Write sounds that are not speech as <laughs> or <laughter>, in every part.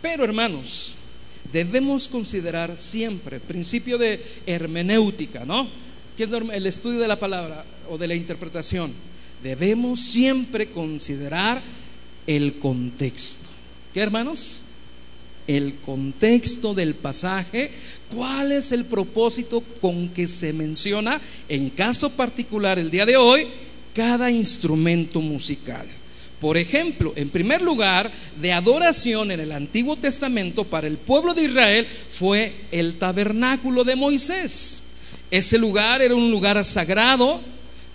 Pero hermanos, debemos considerar siempre, principio de hermenéutica, ¿no? Que es el estudio de la palabra o de la interpretación. Debemos siempre considerar el contexto. ¿Qué hermanos? El contexto del pasaje. ¿Cuál es el propósito con que se menciona, en caso particular el día de hoy, cada instrumento musical? Por ejemplo, en primer lugar, de adoración en el Antiguo Testamento para el pueblo de Israel fue el tabernáculo de Moisés. Ese lugar era un lugar sagrado,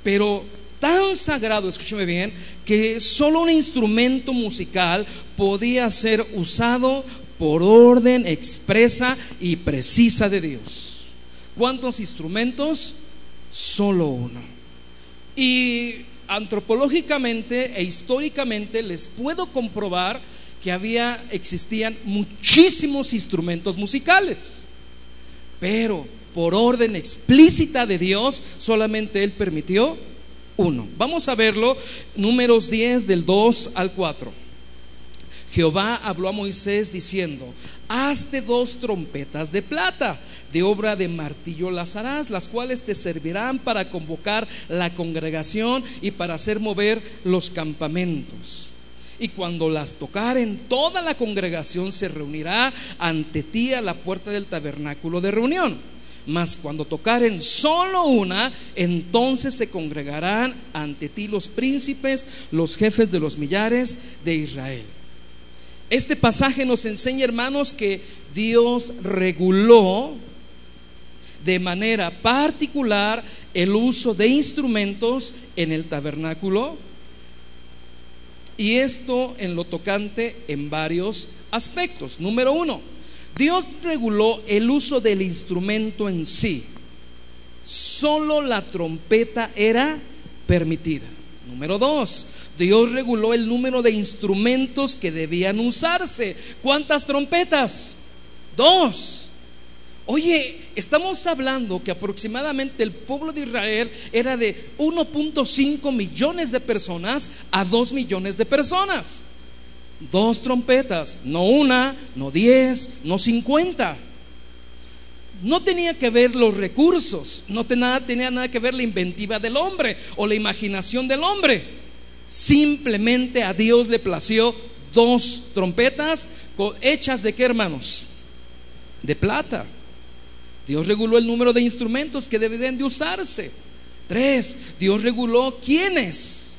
pero tan sagrado, escúcheme bien, que solo un instrumento musical podía ser usado por orden expresa y precisa de Dios. ¿Cuántos instrumentos? Solo uno. Y antropológicamente e históricamente les puedo comprobar que había existían muchísimos instrumentos musicales. Pero por orden explícita de Dios, solamente él permitió uno. Vamos a verlo, números 10 del 2 al 4. Jehová habló a Moisés diciendo, hazte dos trompetas de plata de obra de martillo las harás, las cuales te servirán para convocar la congregación y para hacer mover los campamentos. Y cuando las tocaren, toda la congregación se reunirá ante ti a la puerta del tabernáculo de reunión. Mas cuando tocaren solo una, entonces se congregarán ante ti los príncipes, los jefes de los millares de Israel. Este pasaje nos enseña, hermanos, que Dios reguló de manera particular el uso de instrumentos en el tabernáculo y esto en lo tocante en varios aspectos. Número uno, Dios reguló el uso del instrumento en sí. Solo la trompeta era permitida. Número dos, Dios reguló el número de instrumentos que debían usarse. ¿Cuántas trompetas? Dos. Oye, estamos hablando que aproximadamente el pueblo de Israel era de 1.5 millones de personas a 2 millones de personas. Dos trompetas, no una, no diez, no cincuenta. No tenía que ver los recursos, no tenía, tenía nada que ver la inventiva del hombre o la imaginación del hombre. Simplemente a Dios le plació dos trompetas hechas de qué hermanos? De plata. Dios reguló el número de instrumentos que deben de usarse. Tres, Dios reguló quiénes,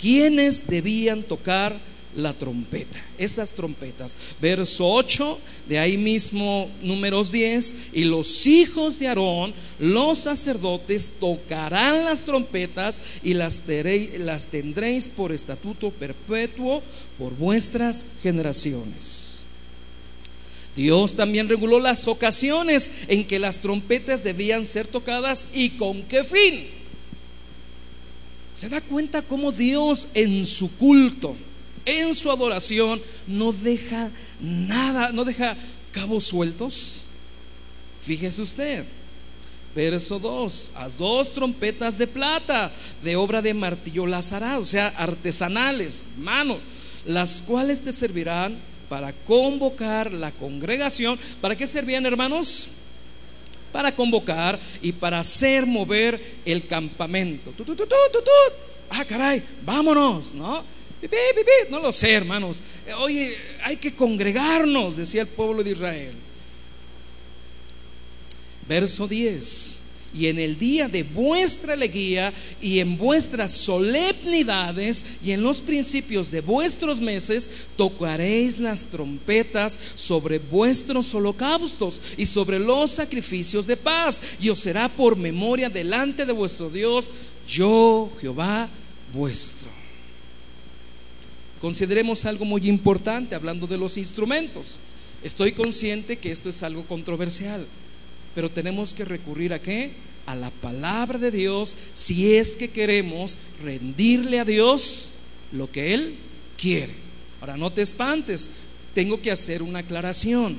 quiénes debían tocar la trompeta, esas trompetas. Verso 8, de ahí mismo números 10, y los hijos de Aarón, los sacerdotes, tocarán las trompetas y las, las tendréis por estatuto perpetuo por vuestras generaciones. Dios también reguló las ocasiones en que las trompetas debían ser tocadas y con qué fin. ¿Se da cuenta cómo Dios en su culto, en su adoración, no deja nada, no deja cabos sueltos? Fíjese usted. Verso 2, haz dos trompetas de plata de obra de martillo lazarado, o sea, artesanales, mano, las cuales te servirán para convocar la congregación. ¿Para qué servían, hermanos? Para convocar y para hacer mover el campamento. ah, caray, vámonos, ¿no? No lo sé, hermanos. Oye, hay que congregarnos, decía el pueblo de Israel. Verso 10 y en el día de vuestra alegría y en vuestras solemnidades y en los principios de vuestros meses tocaréis las trompetas sobre vuestros holocaustos y sobre los sacrificios de paz y os será por memoria delante de vuestro Dios, yo Jehová vuestro. Consideremos algo muy importante hablando de los instrumentos. Estoy consciente que esto es algo controversial. Pero tenemos que recurrir a qué? A la palabra de Dios si es que queremos rendirle a Dios lo que Él quiere. Ahora, no te espantes, tengo que hacer una aclaración.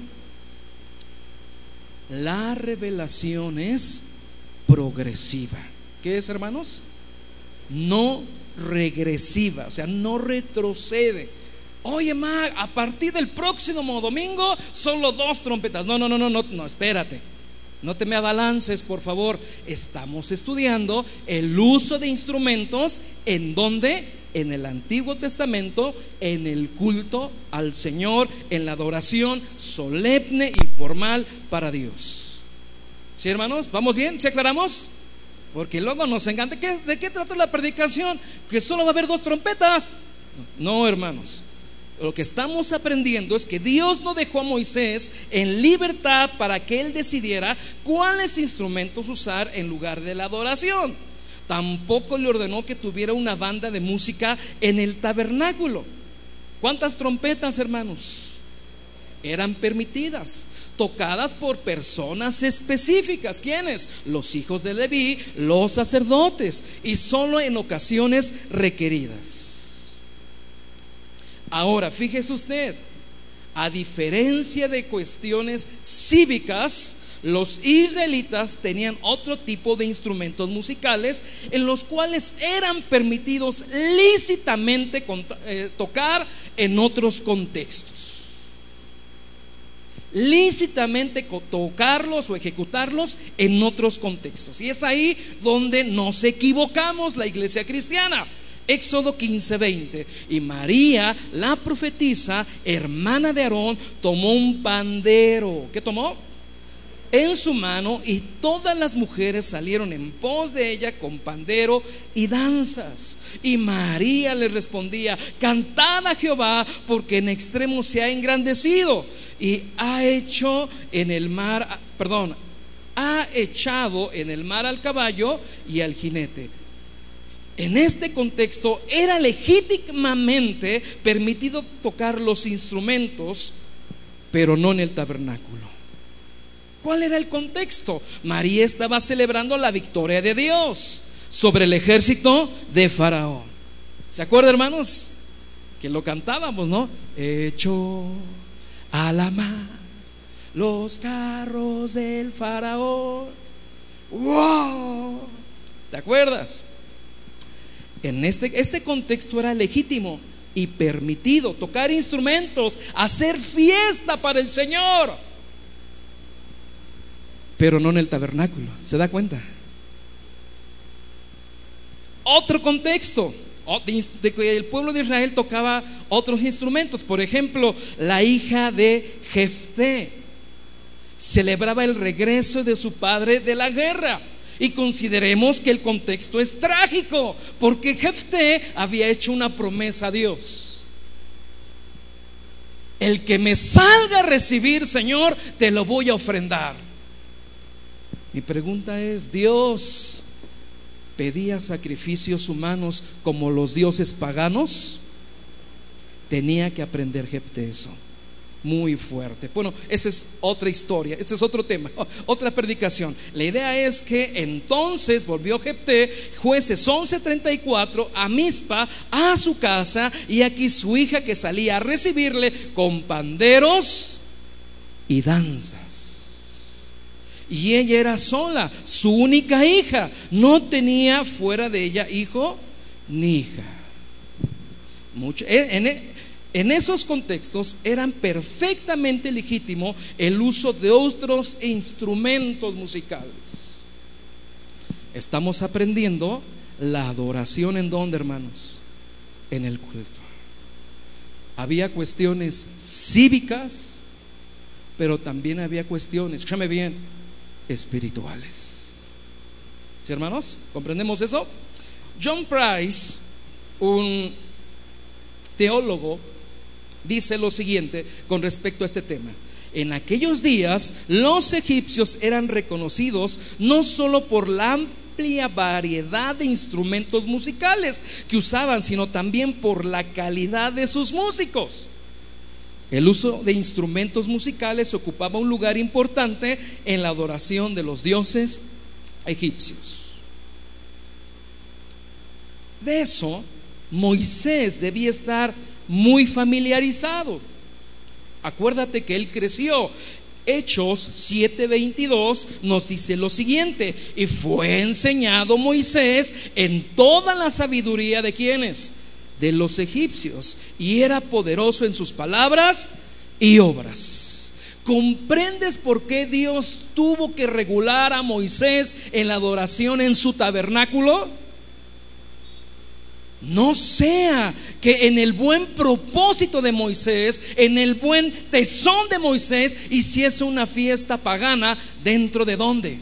La revelación es progresiva. ¿Qué es, hermanos? No regresiva, o sea, no retrocede. Oye, ma, a partir del próximo domingo, solo dos trompetas. No, no, no, no, no, no, espérate. No te me abalances, por favor. Estamos estudiando el uso de instrumentos en donde en el Antiguo Testamento, en el culto al Señor, en la adoración solemne y formal para Dios. ¿Sí, hermanos? ¿Vamos bien? ¿Se aclaramos? Porque luego nos encanta. ¿De qué trata la predicación? Que solo va a haber dos trompetas. No, hermanos. Lo que estamos aprendiendo es que Dios no dejó a Moisés en libertad para que él decidiera cuáles instrumentos usar en lugar de la adoración. Tampoco le ordenó que tuviera una banda de música en el tabernáculo. ¿Cuántas trompetas, hermanos? Eran permitidas, tocadas por personas específicas. ¿Quiénes? Los hijos de Leví, los sacerdotes, y solo en ocasiones requeridas. Ahora, fíjese usted, a diferencia de cuestiones cívicas, los israelitas tenían otro tipo de instrumentos musicales en los cuales eran permitidos lícitamente eh, tocar en otros contextos. Lícitamente tocarlos o ejecutarlos en otros contextos. Y es ahí donde nos equivocamos la iglesia cristiana. Éxodo 15, 20. Y María, la profetisa, hermana de Aarón, tomó un pandero. ¿Qué tomó? En su mano y todas las mujeres salieron en pos de ella con pandero y danzas. Y María le respondía, cantad a Jehová porque en extremo se ha engrandecido y ha hecho en el mar, perdón, ha echado en el mar al caballo y al jinete en este contexto era legítimamente permitido tocar los instrumentos, pero no en el tabernáculo. ¿Cuál era el contexto? María estaba celebrando la victoria de Dios sobre el ejército de Faraón. ¿Se acuerdan, hermanos? Que lo cantábamos, ¿no? Hecho a la mar los carros del Faraón. ¡Wow! ¿Te acuerdas? En este, este contexto era legítimo y permitido tocar instrumentos, hacer fiesta para el Señor, pero no en el tabernáculo. ¿Se da cuenta? Otro contexto el pueblo de Israel tocaba otros instrumentos. Por ejemplo, la hija de Jefté celebraba el regreso de su padre de la guerra. Y consideremos que el contexto es trágico, porque Jefté había hecho una promesa a Dios. El que me salga a recibir, Señor, te lo voy a ofrendar. Mi pregunta es, ¿Dios pedía sacrificios humanos como los dioses paganos? Tenía que aprender Jefté eso muy fuerte. Bueno, esa es otra historia, ese es otro tema, <laughs> otra predicación. La idea es que entonces volvió Jepté, jueces 11:34, a Mispa, a su casa, y aquí su hija que salía a recibirle con panderos y danzas. Y ella era sola, su única hija, no tenía fuera de ella hijo ni hija. Mucho, en, en esos contextos eran perfectamente legítimo el uso de otros instrumentos musicales. Estamos aprendiendo la adoración en donde, hermanos, en el culto. Había cuestiones cívicas, pero también había cuestiones, escúchame bien, espirituales. ¿Sí, hermanos? ¿Comprendemos eso? John Price, un teólogo dice lo siguiente con respecto a este tema. En aquellos días los egipcios eran reconocidos no solo por la amplia variedad de instrumentos musicales que usaban, sino también por la calidad de sus músicos. El uso de instrumentos musicales ocupaba un lugar importante en la adoración de los dioses egipcios. De eso, Moisés debía estar muy familiarizado. Acuérdate que él creció. Hechos 7:22 nos dice lo siguiente, y fue enseñado Moisés en toda la sabiduría de quienes, de los egipcios y era poderoso en sus palabras y obras. ¿Comprendes por qué Dios tuvo que regular a Moisés en la adoración en su tabernáculo? No sea que en el buen propósito de Moisés, en el buen tesón de Moisés, hiciese una fiesta pagana dentro de dónde?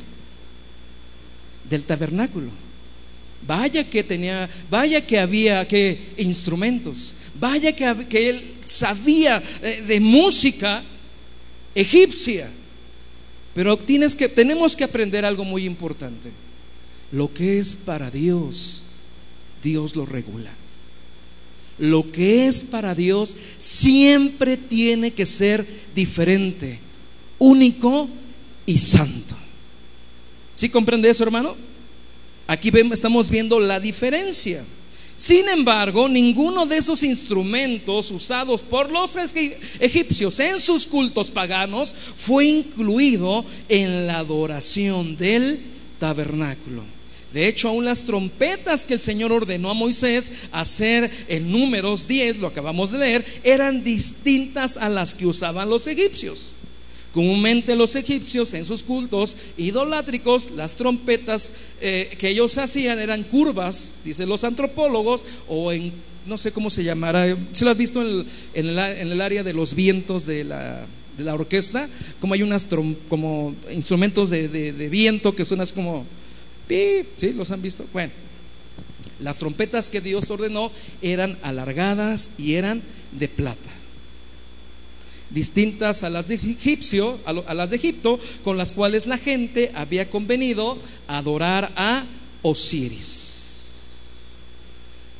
Del tabernáculo. Vaya que tenía, vaya que había que instrumentos, vaya que, que él sabía eh, de música egipcia. Pero tienes que, tenemos que aprender algo muy importante. Lo que es para Dios, Dios lo regula. Lo que es para Dios siempre tiene que ser diferente, único y santo. ¿Sí comprende eso, hermano? Aquí estamos viendo la diferencia. Sin embargo, ninguno de esos instrumentos usados por los egipcios en sus cultos paganos fue incluido en la adoración del tabernáculo. De hecho, aún las trompetas que el Señor ordenó a Moisés hacer en números 10, lo acabamos de leer, eran distintas a las que usaban los egipcios. Comúnmente los egipcios en sus cultos idolátricos, las trompetas eh, que ellos hacían eran curvas, dicen los antropólogos, o en, no sé cómo se llamará, si lo has visto en el, área de los vientos de la, orquesta, como hay unas como instrumentos de, viento que suenan como, ¿sí? ¿Los han visto? Bueno, las trompetas que Dios ordenó eran alargadas y eran de plata distintas a las de Egipcio, a las de Egipto, con las cuales la gente había convenido adorar a Osiris.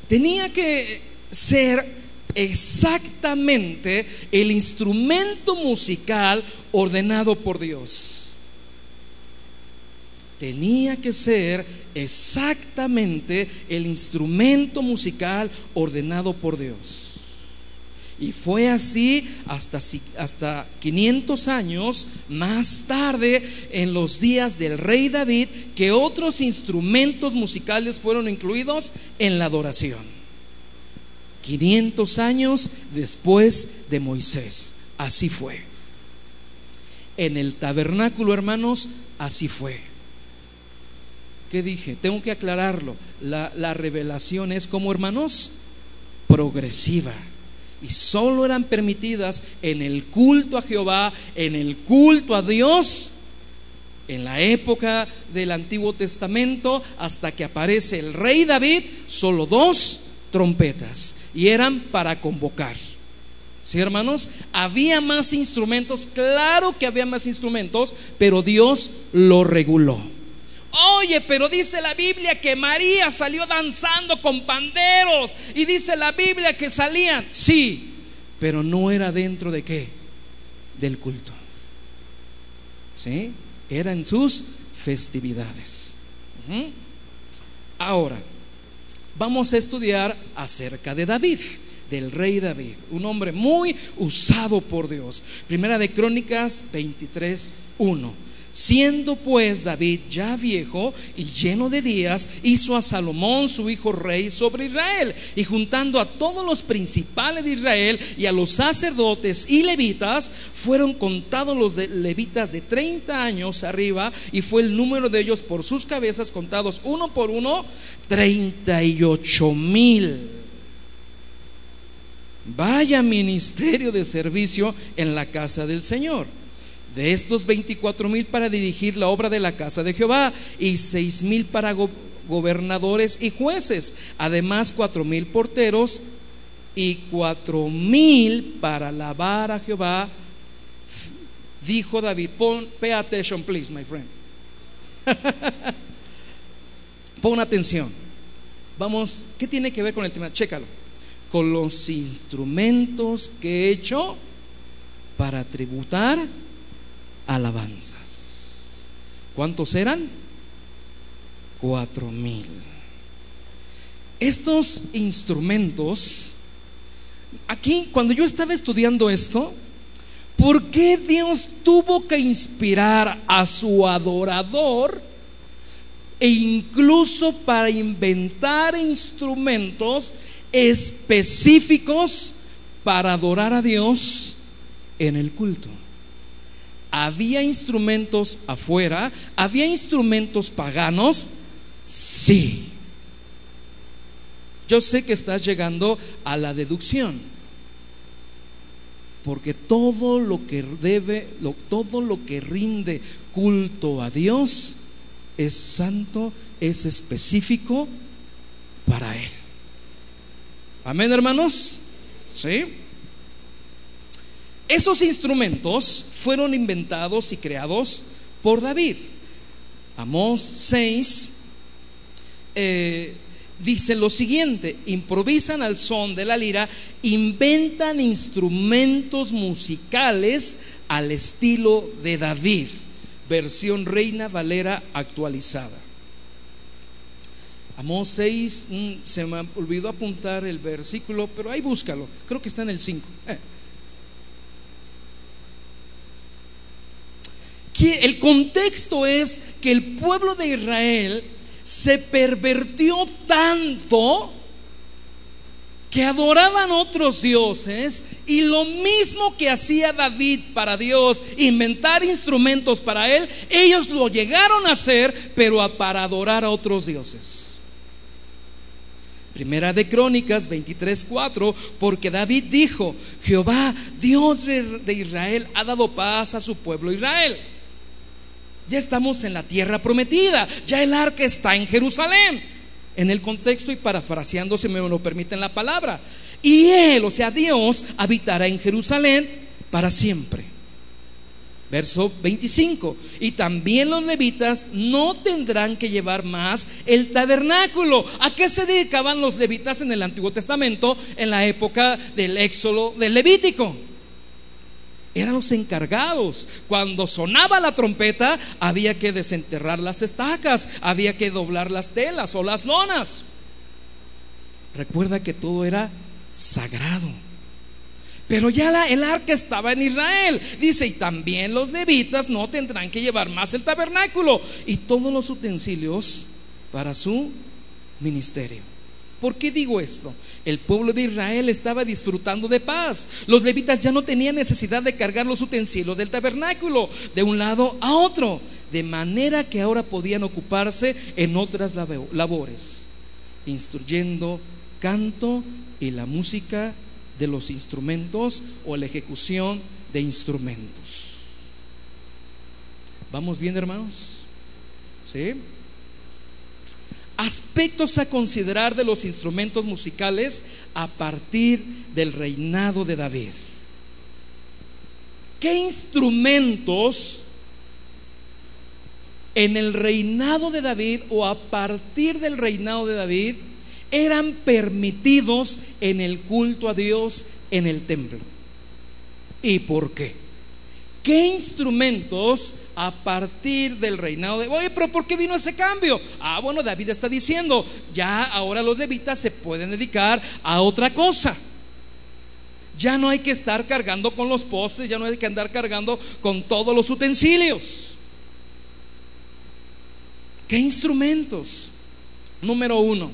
Tenía que ser exactamente el instrumento musical ordenado por Dios. Tenía que ser exactamente el instrumento musical ordenado por Dios. Y fue así hasta, hasta 500 años más tarde, en los días del rey David, que otros instrumentos musicales fueron incluidos en la adoración. 500 años después de Moisés. Así fue. En el tabernáculo, hermanos, así fue. ¿Qué dije? Tengo que aclararlo. La, la revelación es como, hermanos, progresiva y solo eran permitidas en el culto a Jehová, en el culto a Dios, en la época del Antiguo Testamento, hasta que aparece el rey David, solo dos trompetas y eran para convocar. ¿Sí, hermanos? Había más instrumentos, claro que había más instrumentos, pero Dios lo reguló. Oye, pero dice la Biblia que María salió danzando con panderos. Y dice la Biblia que salían. Sí, pero no era dentro de qué? Del culto. ¿Sí? Era en sus festividades. Ahora, vamos a estudiar acerca de David del rey David, un hombre muy usado por Dios. Primera de Crónicas 23, 1. Siendo pues David ya viejo y lleno de días, hizo a Salomón su hijo rey sobre Israel, y juntando a todos los principales de Israel y a los sacerdotes y levitas, fueron contados los levitas de 30 años arriba, y fue el número de ellos por sus cabezas contados uno por uno, 38 mil. Vaya ministerio de servicio en la casa del Señor. De estos 24 mil para dirigir la obra de la casa de Jehová y seis mil para gobernadores y jueces, además cuatro mil porteros y cuatro mil para lavar a Jehová. Dijo David, pon, pay attention please, my friend. <laughs> Pon atención. Vamos, ¿qué tiene que ver con el tema? Chécalo. Con los instrumentos que he hecho para tributar alabanzas. ¿Cuántos eran? Cuatro mil. Estos instrumentos, aquí cuando yo estaba estudiando esto, ¿por qué Dios tuvo que inspirar a su adorador e incluso para inventar instrumentos específicos para adorar a Dios en el culto. ¿Había instrumentos afuera? ¿Había instrumentos paganos? Sí. Yo sé que estás llegando a la deducción. Porque todo lo que debe, todo lo que rinde culto a Dios es santo, es específico para Él. Amén, hermanos. ¿Sí? Esos instrumentos fueron inventados y creados por David. Amós 6 eh, dice lo siguiente, improvisan al son de la lira, inventan instrumentos musicales al estilo de David, versión Reina Valera actualizada. Amós 6, mm, se me olvidó apuntar el versículo, pero ahí búscalo, creo que está en el 5. Eh. El contexto es que el pueblo de Israel se pervertió tanto que adoraban otros dioses y lo mismo que hacía David para Dios, inventar instrumentos para él, ellos lo llegaron a hacer, pero para adorar a otros dioses. Primera de Crónicas 23:4, porque David dijo, Jehová, Dios de Israel, ha dado paz a su pueblo Israel. Ya estamos en la tierra prometida, ya el arca está en Jerusalén. En el contexto y parafraseando, si me lo permiten la palabra. Y él, o sea, Dios, habitará en Jerusalén para siempre. Verso 25. Y también los levitas no tendrán que llevar más el tabernáculo. ¿A qué se dedicaban los levitas en el Antiguo Testamento en la época del éxodo del Levítico? Eran los encargados. Cuando sonaba la trompeta, había que desenterrar las estacas, había que doblar las telas o las lonas. Recuerda que todo era sagrado. Pero ya el arca estaba en Israel. Dice, y también los levitas no tendrán que llevar más el tabernáculo y todos los utensilios para su ministerio. ¿Por qué digo esto? El pueblo de Israel estaba disfrutando de paz. Los levitas ya no tenían necesidad de cargar los utensilios del tabernáculo de un lado a otro, de manera que ahora podían ocuparse en otras labores, instruyendo canto y la música de los instrumentos o la ejecución de instrumentos. ¿Vamos bien, hermanos? ¿Sí? Aspectos a considerar de los instrumentos musicales a partir del reinado de David. ¿Qué instrumentos en el reinado de David o a partir del reinado de David eran permitidos en el culto a Dios en el templo? ¿Y por qué? ¿Qué instrumentos a partir del reinado de... Oye, pero ¿por qué vino ese cambio? Ah, bueno, David está diciendo, ya ahora los levitas se pueden dedicar a otra cosa. Ya no hay que estar cargando con los postes, ya no hay que andar cargando con todos los utensilios. ¿Qué instrumentos? Número uno,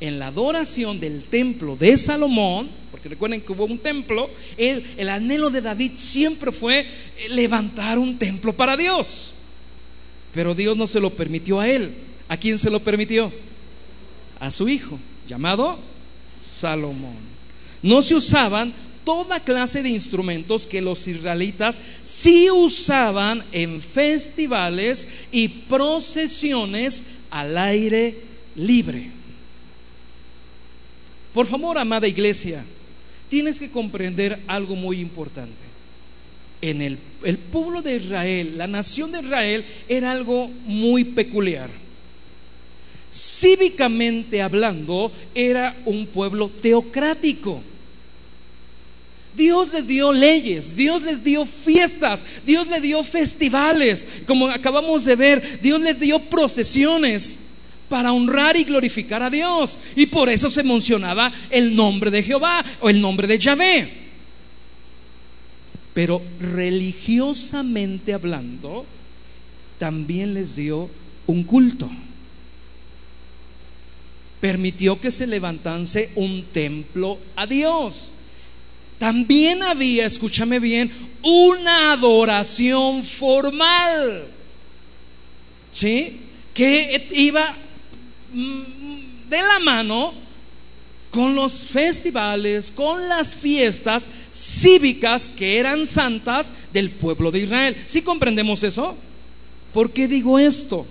en la adoración del templo de Salomón, recuerden que hubo un templo, el, el anhelo de David siempre fue levantar un templo para Dios. Pero Dios no se lo permitió a él. ¿A quién se lo permitió? A su hijo, llamado Salomón. No se usaban toda clase de instrumentos que los israelitas sí usaban en festivales y procesiones al aire libre. Por favor, amada iglesia, tienes que comprender algo muy importante. En el, pueblo de Israel, la nación de Israel, era algo muy peculiar. Cívicamente hablando, era un pueblo teocrático. Dios les dio leyes, Dios les dio fiestas, Dios les dio festivales, como acabamos de ver, Dios les dio procesiones para honrar y glorificar a Dios. Y por eso se mencionaba el nombre de Jehová o el nombre de Yahvé. Pero religiosamente hablando, también les dio un culto. permitió que se levantase un templo a Dios. También había, escúchame bien, una adoración formal. ¿Sí? Que iba de la mano con los festivales, con las fiestas cívicas que eran santas del pueblo de Israel. ¿Sí comprendemos eso? ¿Por qué digo esto?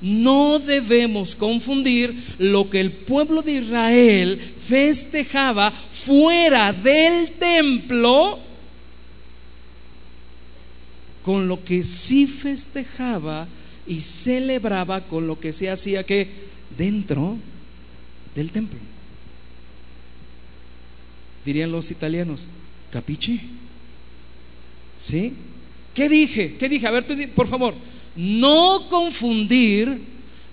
No debemos confundir lo que el pueblo de Israel festejaba fuera del templo con lo que sí festejaba y celebraba con lo que se hacía que dentro del templo. Dirían los italianos, capiche. ¿Sí? ¿Qué dije? ¿Qué dije? A ver, por favor, no confundir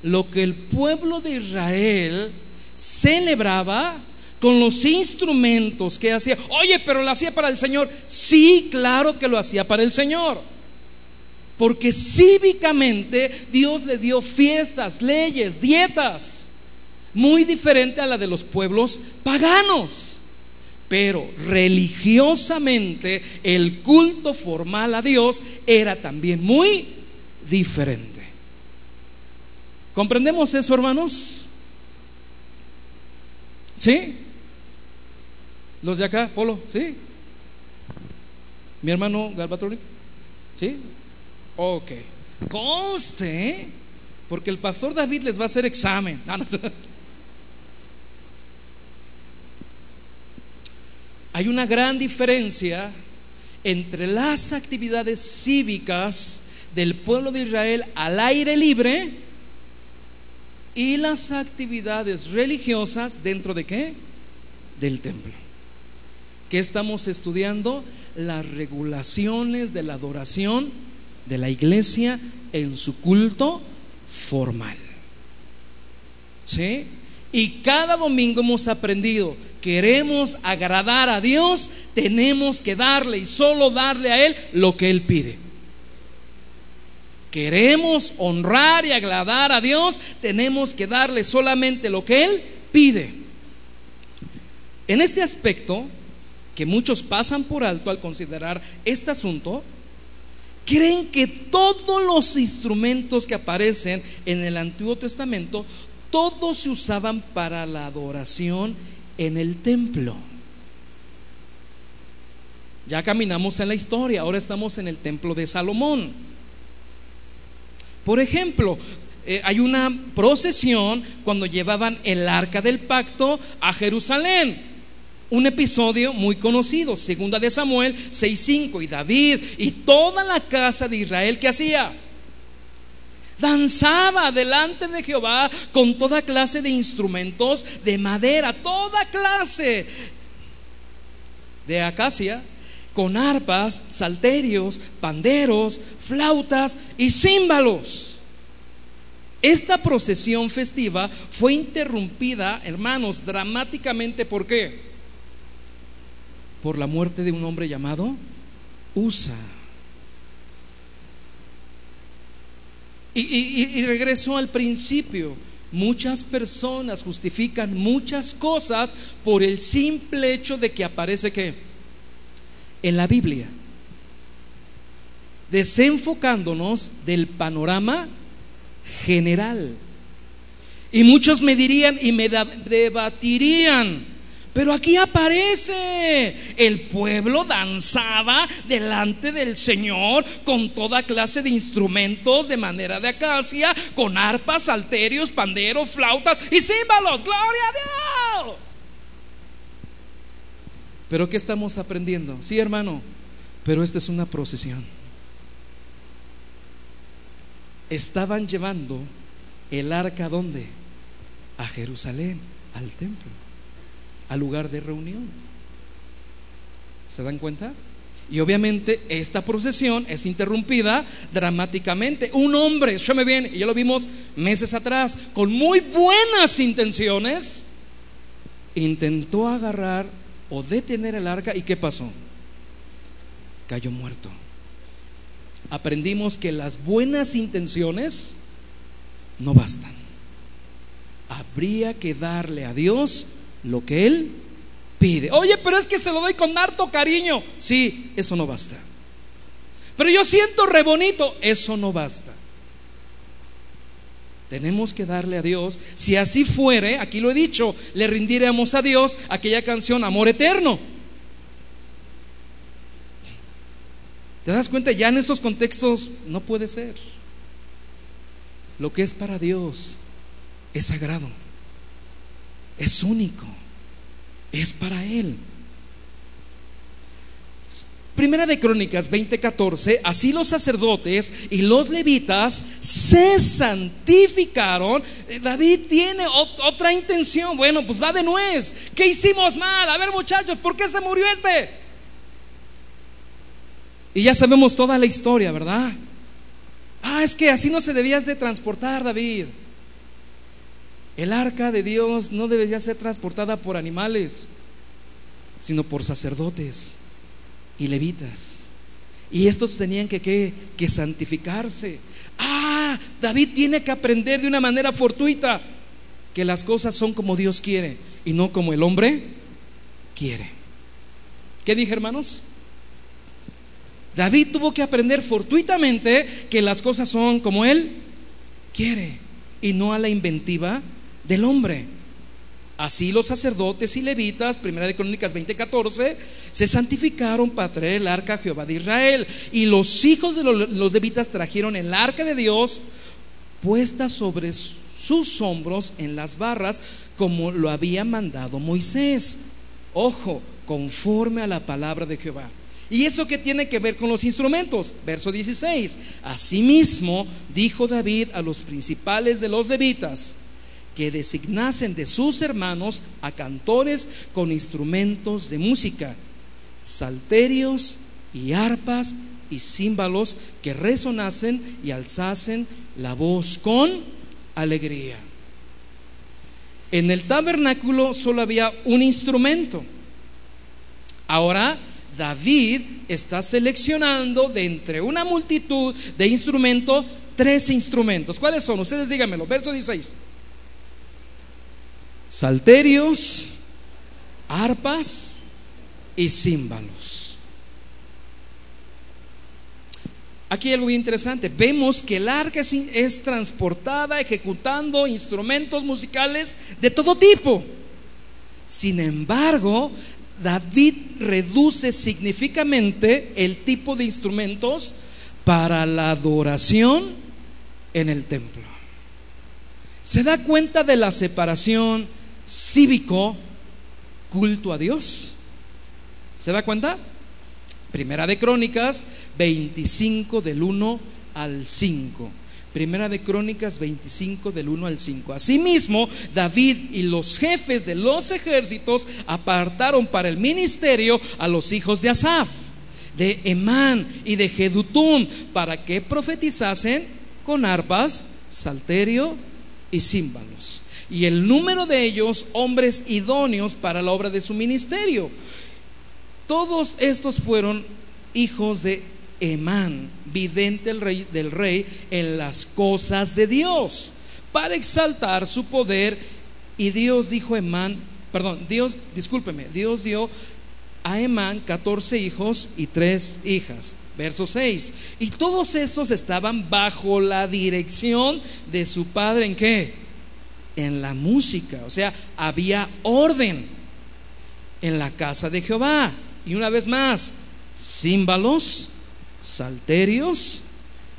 lo que el pueblo de Israel celebraba con los instrumentos que hacía. Oye, pero lo hacía para el Señor. Sí, claro que lo hacía para el Señor. Porque cívicamente Dios le dio fiestas, leyes, dietas, muy diferente a la de los pueblos paganos. Pero religiosamente el culto formal a Dios era también muy diferente. ¿Comprendemos eso, hermanos? ¿Sí? Los de acá, Polo, ¿sí? Mi hermano Galvatrónico, ¿sí? Ok. Conste, porque el pastor David les va a hacer examen. Hay una gran diferencia entre las actividades cívicas del pueblo de Israel al aire libre y las actividades religiosas dentro de qué? Del templo. ¿Qué estamos estudiando? Las regulaciones de la adoración de la iglesia en su culto formal. ¿Sí? Y cada domingo hemos aprendido, queremos agradar a Dios, tenemos que darle y solo darle a Él lo que Él pide queremos honrar y agradar a Dios, tenemos que darle solamente lo que Él pide. En este aspecto, que muchos pasan por alto al considerar este asunto, creen que todos los instrumentos que aparecen en el Antiguo Testamento, todos se usaban para la adoración en el templo. Ya caminamos en la historia, ahora estamos en el templo de Salomón. Por ejemplo, eh, hay una procesión cuando llevaban el arca del pacto a Jerusalén. Un episodio muy conocido, segunda de Samuel 6:5 y David y toda la casa de Israel que hacía danzaba delante de Jehová con toda clase de instrumentos de madera, toda clase de acacia, con arpas, salterios, panderos, flautas y címbalos. Esta procesión festiva fue interrumpida, hermanos, dramáticamente. ¿Por qué? Por la muerte de un hombre llamado Usa. Y, regreso al principio. Muchas personas justifican muchas cosas por el simple hecho de que aparece que en la Biblia desenfocándonos del panorama general. Y muchos me dirían y me debatirían, pero aquí aparece, el pueblo danzaba delante del Señor con toda clase de instrumentos de manera de acacia, con arpas, salterios, panderos, flautas y címbalos. Gloria a Dios. Pero ¿qué estamos aprendiendo? Sí, hermano, pero esta es una procesión estaban llevando el arca donde? A Jerusalén, al templo, al lugar de reunión. ¿Se dan cuenta? Y obviamente esta procesión es interrumpida dramáticamente. Un hombre, me bien, y ya lo vimos meses atrás, con muy buenas intenciones, intentó agarrar o detener el arca y ¿qué pasó? Cayó muerto aprendimos que las buenas intenciones no bastan. habría que darle a Dios lo que Él pide. Oye, pero es que se lo doy con harto cariño. Sí, eso no basta. Pero yo siento re bonito. Eso no basta. Tenemos que darle a Dios. Si así fuere, aquí lo he dicho, le rindiremos a Dios aquella canción Amor Eterno. ¿Te das cuenta? Ya en estos contextos no puede ser. Lo que es para Dios es sagrado, es único, es para Él. Primera de Crónicas 20:14, así los sacerdotes y los levitas se santificaron. Eh, David tiene otra intención. Bueno, pues va de nuez. ¿Qué hicimos mal? A ver muchachos, ¿por qué se murió este? Y ya sabemos toda la historia, ¿verdad? Ah, es que así no se debías de transportar, David. El arca de Dios no debería ser transportada por animales, sino por sacerdotes y levitas. Y estos tenían que, que, santificarse. Ah, David tiene que aprender de una manera fortuita que las cosas son como Dios quiere y no como el hombre quiere. ¿Qué dije, hermanos? David tuvo que aprender fortuitamente que las cosas son como él quiere y no a la inventiva del hombre. Así los sacerdotes y levitas, primera de Crónicas 20:14, se santificaron para traer el arca a Jehová de Israel. Y los hijos de los, levitas trajeron el arca de Dios puesta sobre sus hombros en las barras, como lo había mandado Moisés. Ojo, conforme a la palabra de Jehová. ¿Y eso qué tiene que ver con los instrumentos? Verso 16. Asimismo, dijo David a los principales de los levitas, que designasen de sus hermanos a cantores con instrumentos de música, salterios y arpas y címbalos que resonasen y alzasen la voz con alegría. En el tabernáculo solo había un instrumento. Ahora David está seleccionando de entre una multitud de instrumentos tres instrumentos. ¿Cuáles son? Ustedes díganmelo. Verso 16 salterios, arpas y címbalos. Aquí algo interesante. Vemos que el arca es, transportada ejecutando instrumentos musicales de todo tipo. Sin embargo, David reduce significativamente el tipo de instrumentos para la adoración en el templo. Se da cuenta de la separación cívico culto a Dios. ¿Se da cuenta? Primera de Crónicas 25 del 1 al 5. Primera de Crónicas 25 del 1 al 5. Asimismo, David y los jefes de los ejércitos apartaron para el ministerio a los hijos de Asaf, de Emán y de Jedutum para que profetizasen con arpas, salterio y címbalos y el número de ellos hombres idóneos para la obra de su ministerio. Todos estos fueron hijos de Emán, vidente del rey, del rey en las cosas de Dios, para exaltar su poder. Y Dios dijo a Emán, perdón, Dios, discúlpeme, Dios dio a Emán 14 hijos y tres hijas. Verso 6. Y todos estos estaban bajo la dirección de su padre en qué? En la música. O sea, había orden en la casa de Jehová. Y una vez más, címbalos, salterios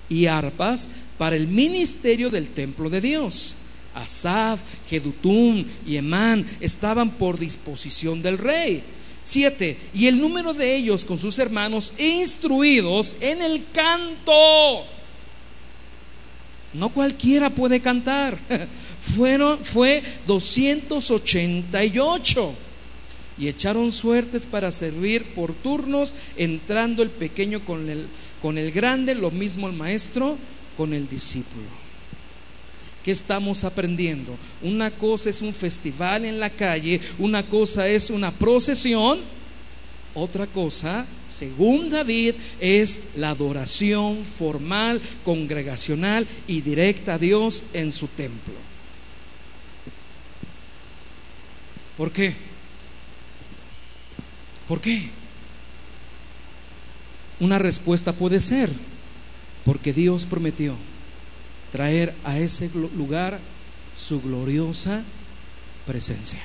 y arpas para el ministerio del templo de Dios. Asaf, Jedutum y Emán estaban por disposición del rey. Siete, y el número de ellos con sus hermanos instruidos en el canto. No cualquiera puede cantar. <laughs> fueron, fue 288 y echaron suertes para servir por turnos, entrando el pequeño con el, con el grande, lo mismo el maestro con el discípulo. ¿Qué estamos aprendiendo? Una cosa es un festival en la calle, una cosa es una procesión, otra cosa, según David, es la adoración formal, congregacional y directa a Dios en su templo. ¿Por qué? ¿Por qué? Una respuesta puede ser porque Dios prometió traer a ese lugar su gloriosa presencia.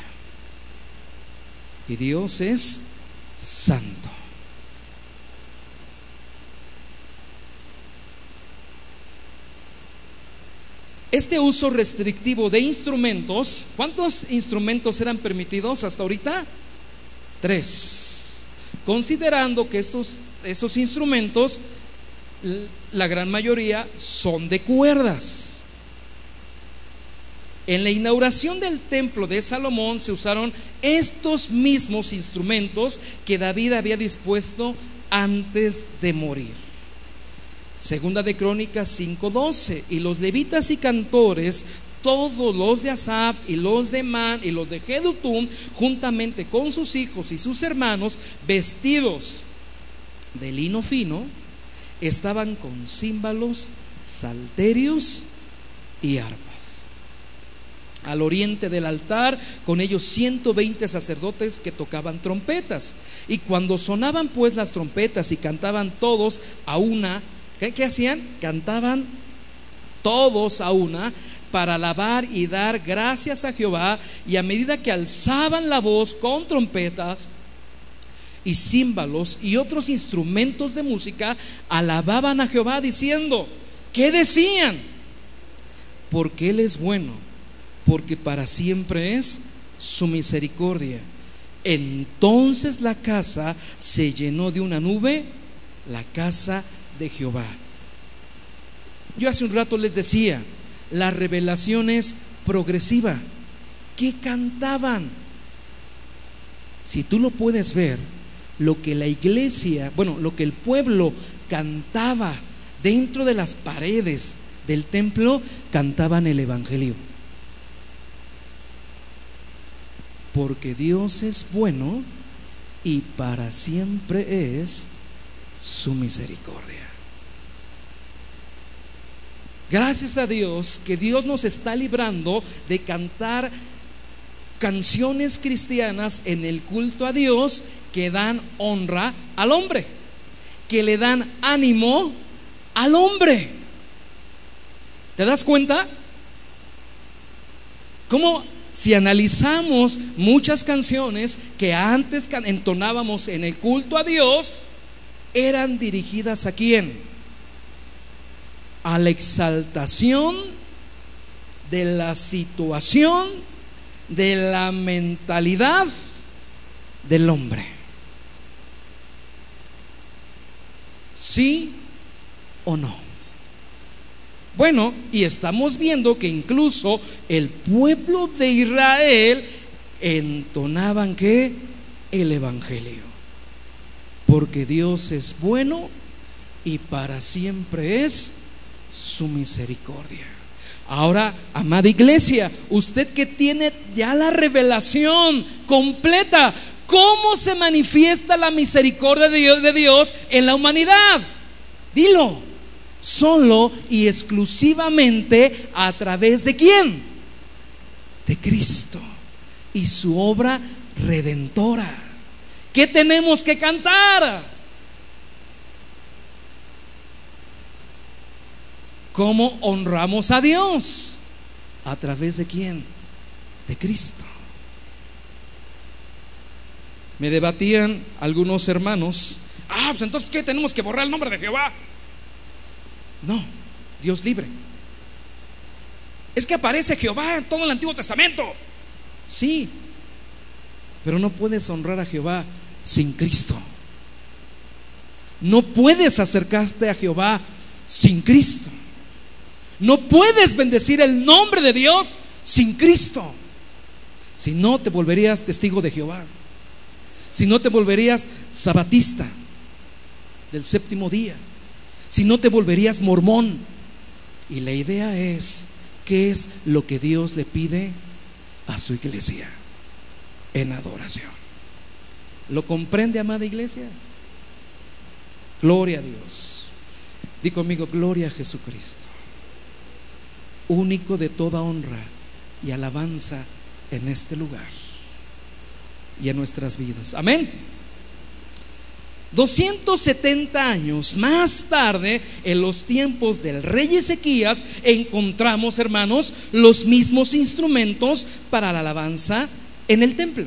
Y Dios es santo. Este uso restrictivo de instrumentos, ¿cuántos instrumentos eran permitidos hasta ahorita? Tres. Considerando que esos, esos instrumentos, la gran mayoría son de cuerdas. En la inauguración del templo de Salomón se usaron estos mismos instrumentos que David había dispuesto antes de morir. Segunda de Crónicas 5:12. Y los levitas y cantores, todos los de Asaf y los de Man y los de Jedutum, juntamente con sus hijos y sus hermanos, vestidos de lino fino, estaban con címbalos, salterios y arpas. Al oriente del altar, con ellos 120 sacerdotes que tocaban trompetas. Y cuando sonaban pues las trompetas y cantaban todos a una ¿Qué, hacían? Cantaban todos a una para alabar y dar gracias a Jehová y a medida que alzaban la voz con trompetas y címbalos y otros instrumentos de música, alababan a Jehová diciendo, ¿qué decían? Porque Él es bueno, porque para siempre es su misericordia. Entonces la casa se llenó de una nube, la casa de Jehová. Yo hace un rato les decía, la revelación es progresiva. ¿Qué cantaban? Si tú lo puedes ver, lo que la iglesia, bueno, lo que el pueblo cantaba dentro de las paredes del templo, cantaban el Evangelio. Porque Dios es bueno y para siempre es su misericordia. Gracias a Dios que Dios nos está librando de cantar canciones cristianas en el culto a Dios que dan honra al hombre, que le dan ánimo al hombre. ¿Te das cuenta? Como si analizamos muchas canciones que antes entonábamos en el culto a Dios, eran dirigidas a quién? A la exaltación de la situación, de la mentalidad del hombre. ¿Sí o no? Bueno, y estamos viendo que incluso el pueblo de Israel entonaban que el Evangelio porque Dios es bueno y para siempre es su misericordia. Ahora, amada iglesia, usted que tiene ya la revelación completa, ¿cómo se manifiesta la misericordia de Dios, en la humanidad? Dilo, solo y exclusivamente a través de quién? De Cristo y su obra redentora. ¿Qué tenemos que cantar? ¿Cómo honramos a Dios? ¿A través de quién? De Cristo. Me debatían algunos hermanos. Ah, pues entonces, ¿qué? Tenemos que borrar el nombre de Jehová. No, Dios libre. Es que aparece Jehová en todo el Antiguo Testamento. Sí, pero no puedes honrar a Jehová sin Cristo. No puedes acercarte a Jehová sin Cristo. No puedes bendecir el nombre de Dios sin Cristo. Si no, te volverías testigo de Jehová. Si no, te volverías sabatista del séptimo día. Si no, te volverías mormón. Y la idea es, ¿qué es lo que Dios le pide a su iglesia en adoración? ¿Lo comprende, amada iglesia? Gloria a Dios. Di conmigo, gloria a Jesucristo. Único de toda honra y alabanza en este lugar. y en nuestras vidas. Amén. 270 años más tarde, en los tiempos del rey Ezequías, encontramos, hermanos, los mismos instrumentos para la alabanza en el templo.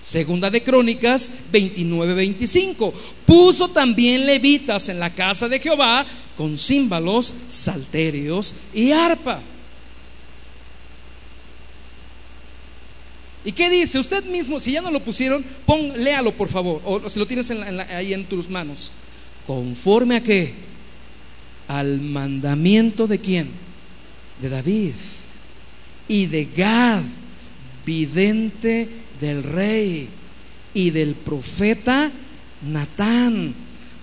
Segunda de Crónicas 29-25. Puso también levitas en la casa de Jehová con címbalos, salterios y arpa. ¿Y qué dice? Usted mismo, si ya no lo pusieron, pon, léalo por favor, o si lo tienes ahí en tus manos. ¿Conforme a qué? Al mandamiento de quién? De David y de Gad, vidente del rey, y del profeta Natán,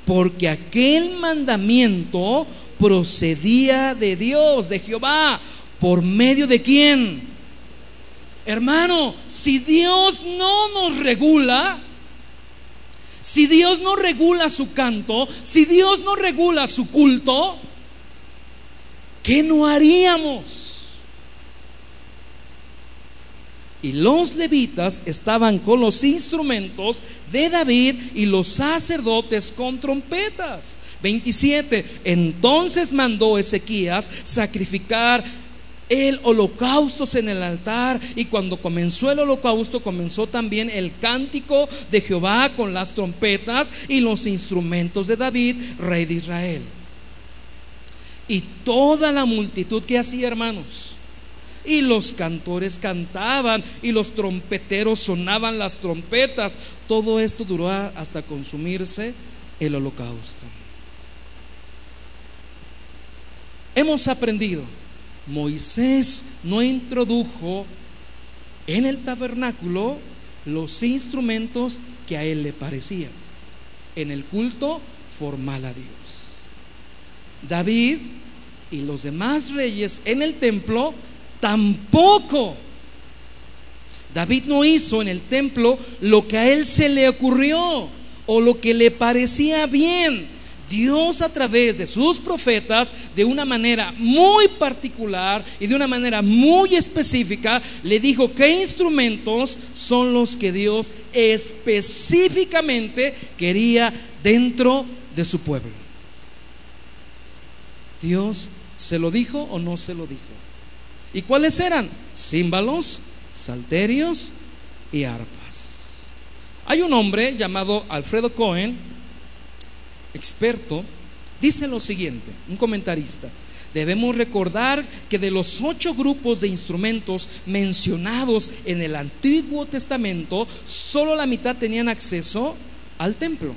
porque aquel mandamiento procedía de Dios, de Jehová, por medio de quién? Hermano, si Dios no nos regula, si Dios no regula su canto, si Dios no regula su culto, ¿qué no haríamos? Y los levitas estaban con los instrumentos de David y los sacerdotes con trompetas. 27. Entonces mandó Ezequías sacrificar el holocausto en el altar y cuando comenzó el holocausto comenzó también el cántico de Jehová con las trompetas y los instrumentos de David, rey de Israel. Y toda la multitud que hacía, hermanos, y los cantores cantaban y los trompeteros sonaban las trompetas. Todo esto duró hasta consumirse el holocausto. Hemos aprendido Moisés no introdujo en el tabernáculo los instrumentos que a él le parecían en el culto formal a Dios. David y los demás reyes en el templo tampoco. David no hizo en el templo lo que a él se le ocurrió o lo que le parecía bien. Dios a través de sus profetas, de una manera muy particular y de una manera muy específica, le dijo qué instrumentos son los que Dios específicamente quería dentro de su pueblo. Dios se lo dijo o no se lo dijo. ¿Y cuáles eran? Címbalos, salterios y arpas. Hay un hombre llamado Alfredo Cohen, experto, dice lo siguiente, un comentarista. Debemos recordar que de los ocho grupos de instrumentos mencionados en el Antiguo Testamento, solo la mitad tenían acceso al templo.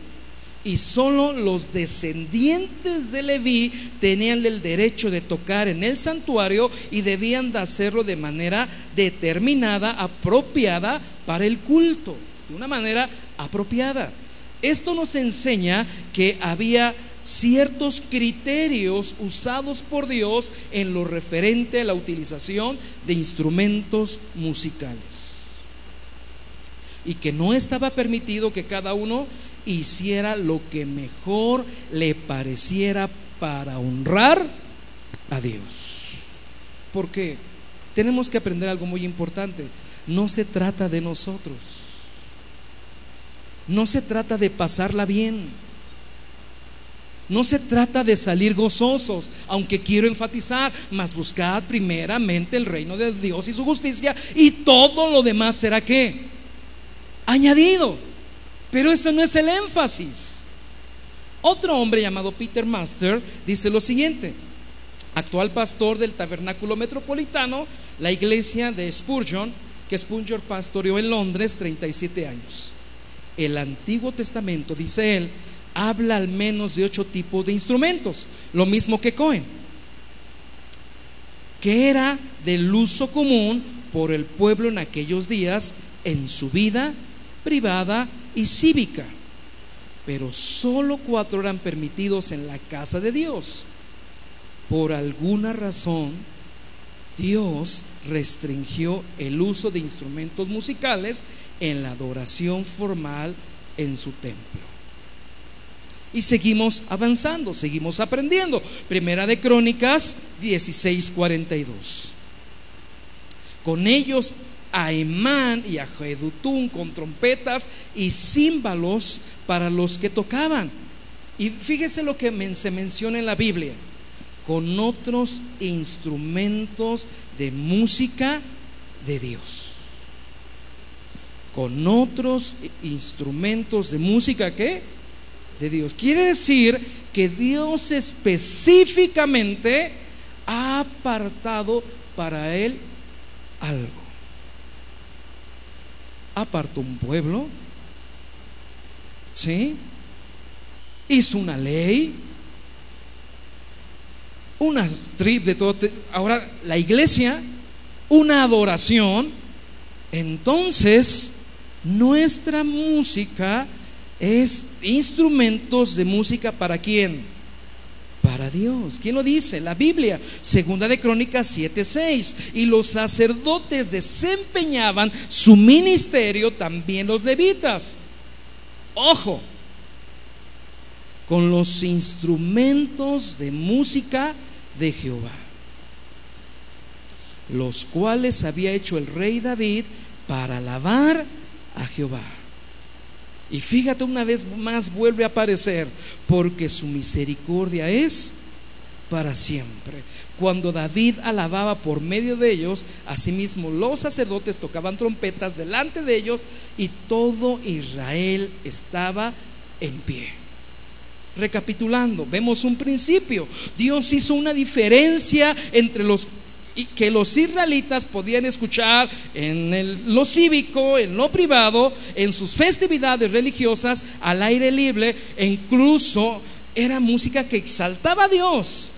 Y solo los descendientes de Leví tenían el derecho de tocar en el santuario y debían de hacerlo de manera determinada, apropiada para el culto, de una manera apropiada. Esto nos enseña que había ciertos criterios usados por Dios en lo referente a la utilización de instrumentos musicales. Y que no estaba permitido que cada uno hiciera lo que mejor le pareciera para honrar a Dios. Porque tenemos que aprender algo muy importante. No se trata de nosotros no se trata de pasarla bien. No se trata de salir gozosos, aunque quiero enfatizar, mas buscad primeramente el reino de Dios y su justicia y todo lo demás será qué? Añadido. Pero eso no es el énfasis. Otro hombre llamado Peter Master dice lo siguiente, actual pastor del tabernáculo metropolitano, la iglesia de Spurgeon, que Spurgeon pastoreó en Londres 37 años el Antiguo Testamento, dice él, habla al menos de ocho tipos de instrumentos, lo mismo que Cohen, que era del uso común por el pueblo en aquellos días en su vida privada y cívica. Pero solo cuatro eran permitidos en la casa de Dios. Por alguna razón, Dios restringió el uso de instrumentos musicales en la adoración formal en su templo. Y seguimos avanzando, seguimos aprendiendo. Primera de Crónicas 16:42. Con ellos a Emán y a Jedutún con trompetas y címbalos para los que tocaban. Y fíjese lo que se menciona en la Biblia, con otros instrumentos de música de Dios. Con otros instrumentos de música que de Dios. Quiere decir que Dios específicamente ha apartado para él algo. Apartó un pueblo, ¿sí? Hizo una ley, una strip de todo. Ahora, la iglesia, una adoración. Entonces, nuestra música es instrumentos de música para quién? Para Dios. ¿Quién lo dice? La Biblia, segunda de Crónicas 7:6. Y los sacerdotes desempeñaban su ministerio, también los levitas. Ojo, con los instrumentos de música de Jehová, los cuales había hecho el rey David para alabar a Jehová. Y fíjate una vez más vuelve a aparecer, porque su misericordia es para siempre. Cuando David alababa por medio de ellos, asimismo los sacerdotes tocaban trompetas delante de ellos y todo Israel estaba en pie. Recapitulando, vemos un principio. Dios hizo una diferencia entre los que los israelitas podían escuchar en lo cívico, en lo privado, en sus festividades religiosas, al aire libre, e incluso era música que exaltaba a Dios.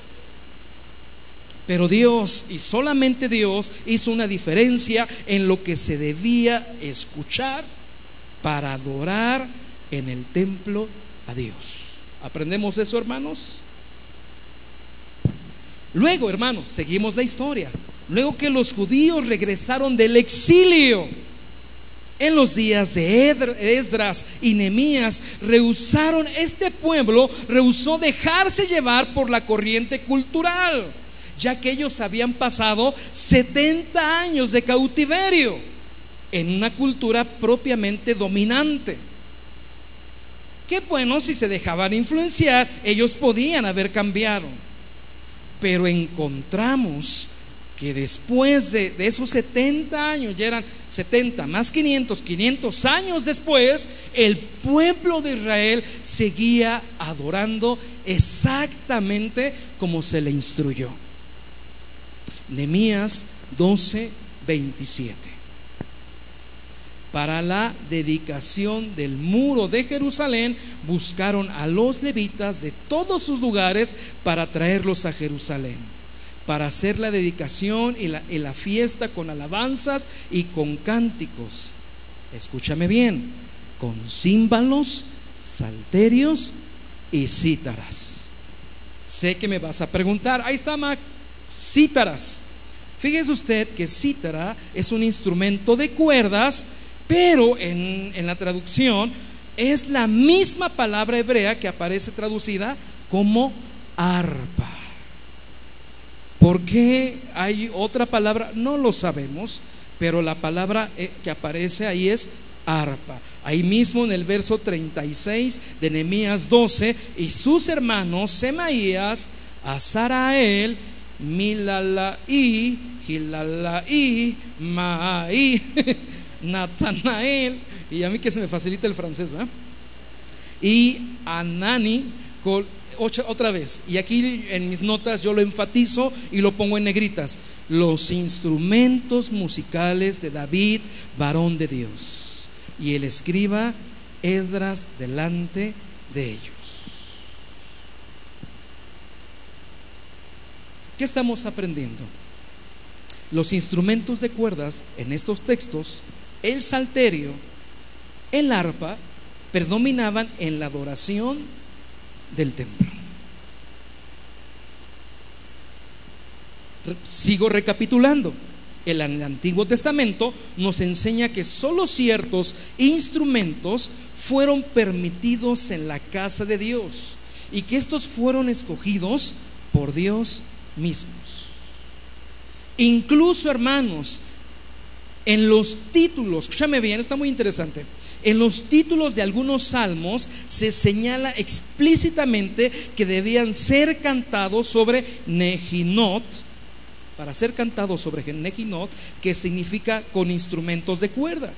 Pero Dios, y solamente Dios, hizo una diferencia en lo que se debía escuchar para adorar en el templo a Dios. ¿Aprendemos eso, hermanos? Luego, hermanos, seguimos la historia. Luego que los judíos regresaron del exilio, en los días de Esdras y Nemías, rehusaron, este pueblo rehusó dejarse llevar por la corriente cultural, ya que ellos habían pasado 70 años de cautiverio en una cultura propiamente dominante. Qué bueno si se dejaban influenciar, ellos podían haber cambiado pero encontramos que después de, esos 70 años, ya eran 70 más 500, 500 años después, el pueblo de Israel seguía adorando exactamente como se le instruyó. Nemías 12, 27 para la dedicación del muro de Jerusalén, buscaron a los levitas de todos sus lugares para traerlos a Jerusalén, para hacer la dedicación y la, fiesta con alabanzas y con cánticos. Escúchame bien, con címbalos, salterios y cítaras. Sé que me vas a preguntar, ahí está Mac, cítaras. Fíjese usted que cítara es un instrumento de cuerdas pero en, la traducción es la misma palabra hebrea que aparece traducida como arpa. ¿Por qué hay otra palabra? No lo sabemos, pero la palabra eh, que aparece ahí es arpa. Ahí mismo en el verso 36 de Nehemías 12, y sus hermanos Semaías, Azarael, Milalaí, Gilalaí, Maí, <laughs> Natanael, y a mí que se me facilita el francés, ¿verdad? Y Anani, otra vez, y aquí en mis notas yo lo enfatizo y lo pongo en negritas, los instrumentos musicales de David, varón de Dios, y el escriba Edras delante de ellos. ¿Qué estamos aprendiendo? Los instrumentos de cuerdas en estos textos el salterio, el arpa, predominaban en la adoración del templo. Sigo recapitulando. El, Antiguo Testamento nos enseña que solo ciertos instrumentos fueron permitidos en la casa de Dios y que estos fueron escogidos por Dios mismos. Incluso, hermanos, En los títulos, escúchame bien, está muy interesante. En los títulos de algunos salmos se señala explícitamente que debían ser cantados sobre Nejinot, para ser cantados sobre Nejinot, que significa con instrumentos de cuerda.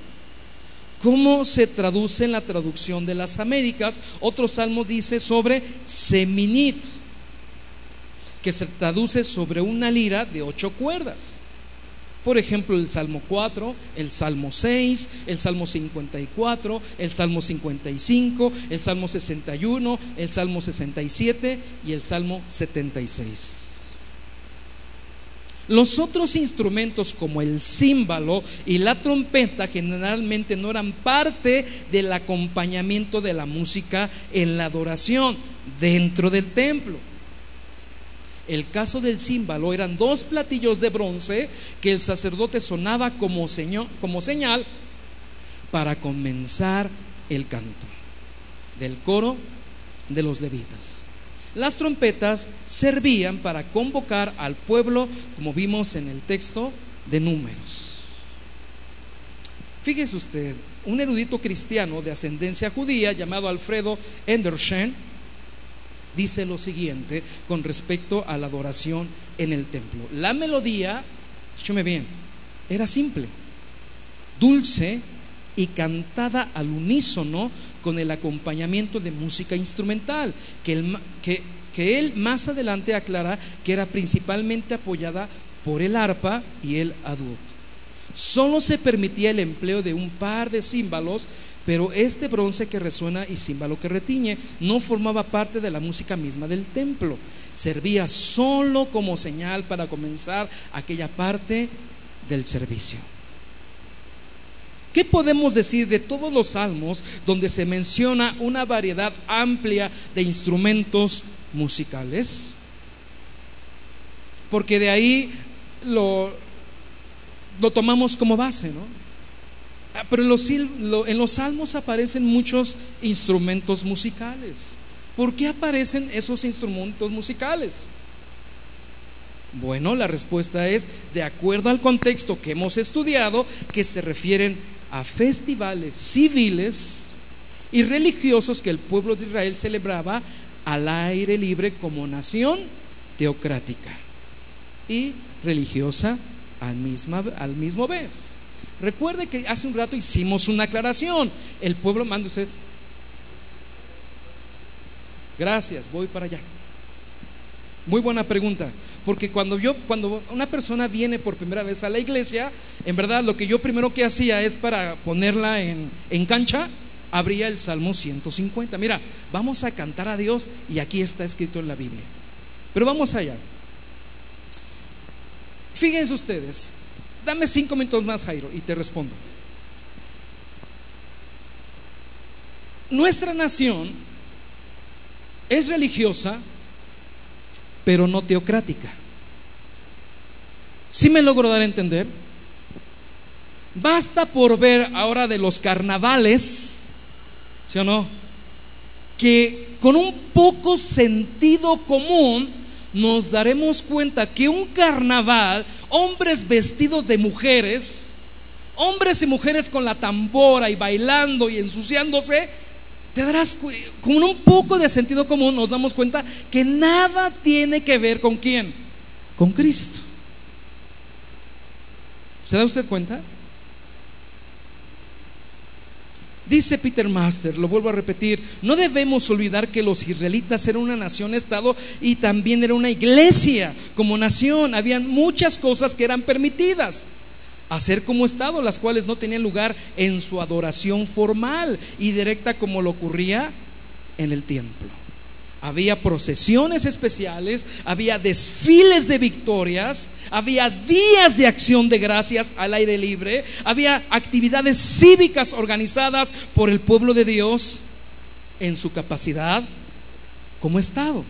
¿Cómo se traduce en la traducción de las Américas? Otro salmo dice sobre Seminit, que se traduce sobre una lira de ocho cuerdas. Por ejemplo, el Salmo 4, el Salmo 6, el Salmo 54, el Salmo 55, el Salmo 61, el Salmo 67 y el Salmo 76. Los otros instrumentos como el címbalo y la trompeta generalmente no eran parte del acompañamiento de la música en la adoración dentro del templo. El caso del címbalo eran dos platillos de bronce que el sacerdote sonaba como, como señal para comenzar el canto del coro de los levitas. Las trompetas servían para convocar al pueblo, como vimos en el texto de números. Fíjese usted, un erudito cristiano de ascendencia judía llamado Alfredo Endershen dice lo siguiente con respecto a la adoración en el templo. La melodía, escúcheme bien, era simple, dulce y cantada al unísono con el acompañamiento de música instrumental, que, que, él más adelante aclara que era principalmente apoyada por el arpa y el adud. Solo se permitía el empleo de un par de címbalos pero este bronce que resuena y címbalo que retiñe no formaba parte de la música misma del templo. Servía solo como señal para comenzar aquella parte del servicio. ¿Qué podemos decir de todos los salmos donde se menciona una variedad amplia de instrumentos musicales? Porque de ahí lo, lo tomamos como base, ¿no? Ah, pero en los, salmos aparecen muchos instrumentos musicales. ¿Por qué aparecen esos instrumentos musicales? Bueno, la respuesta es, de acuerdo al contexto que hemos estudiado, que se refieren a festivales civiles y religiosos que el pueblo de Israel celebraba al aire libre como nación teocrática y religiosa al, al mismo vez. Recuerde que hace un rato hicimos una aclaración. El pueblo manda usted. Gracias, voy para allá. Muy buena pregunta, porque cuando yo cuando una persona viene por primera vez a la iglesia, en verdad lo que yo primero que hacía es para ponerla en, en cancha, abría el Salmo 150. Mira, vamos a cantar a Dios y aquí está escrito en la Biblia. Pero vamos allá. Fíjense ustedes, Dame cinco minutos más, Jairo, y te respondo. Nuestra nación es religiosa, pero no teocrática. ¿Sí me logro dar a entender? Basta por ver ahora de los carnavales, ¿sí o no? Que con un poco sentido común nos daremos cuenta que un carnaval, hombres vestidos de mujeres, hombres y mujeres con la tambora y bailando y ensuciándose, te darás con un poco de sentido común nos damos cuenta que nada tiene que ver con quién, con Cristo. ¿Se da usted cuenta? Dice Peter Master, lo vuelvo a repetir, no debemos olvidar que los israelitas eran una nación-estado y también era una iglesia como nación. Habían muchas cosas que eran permitidas hacer como estado, las cuales no tenían lugar en su adoración formal y directa como lo ocurría en el templo había procesiones especiales, había desfiles de victorias, había días de acción de gracias al aire libre, había actividades cívicas organizadas por el pueblo de Dios en su capacidad como Estado.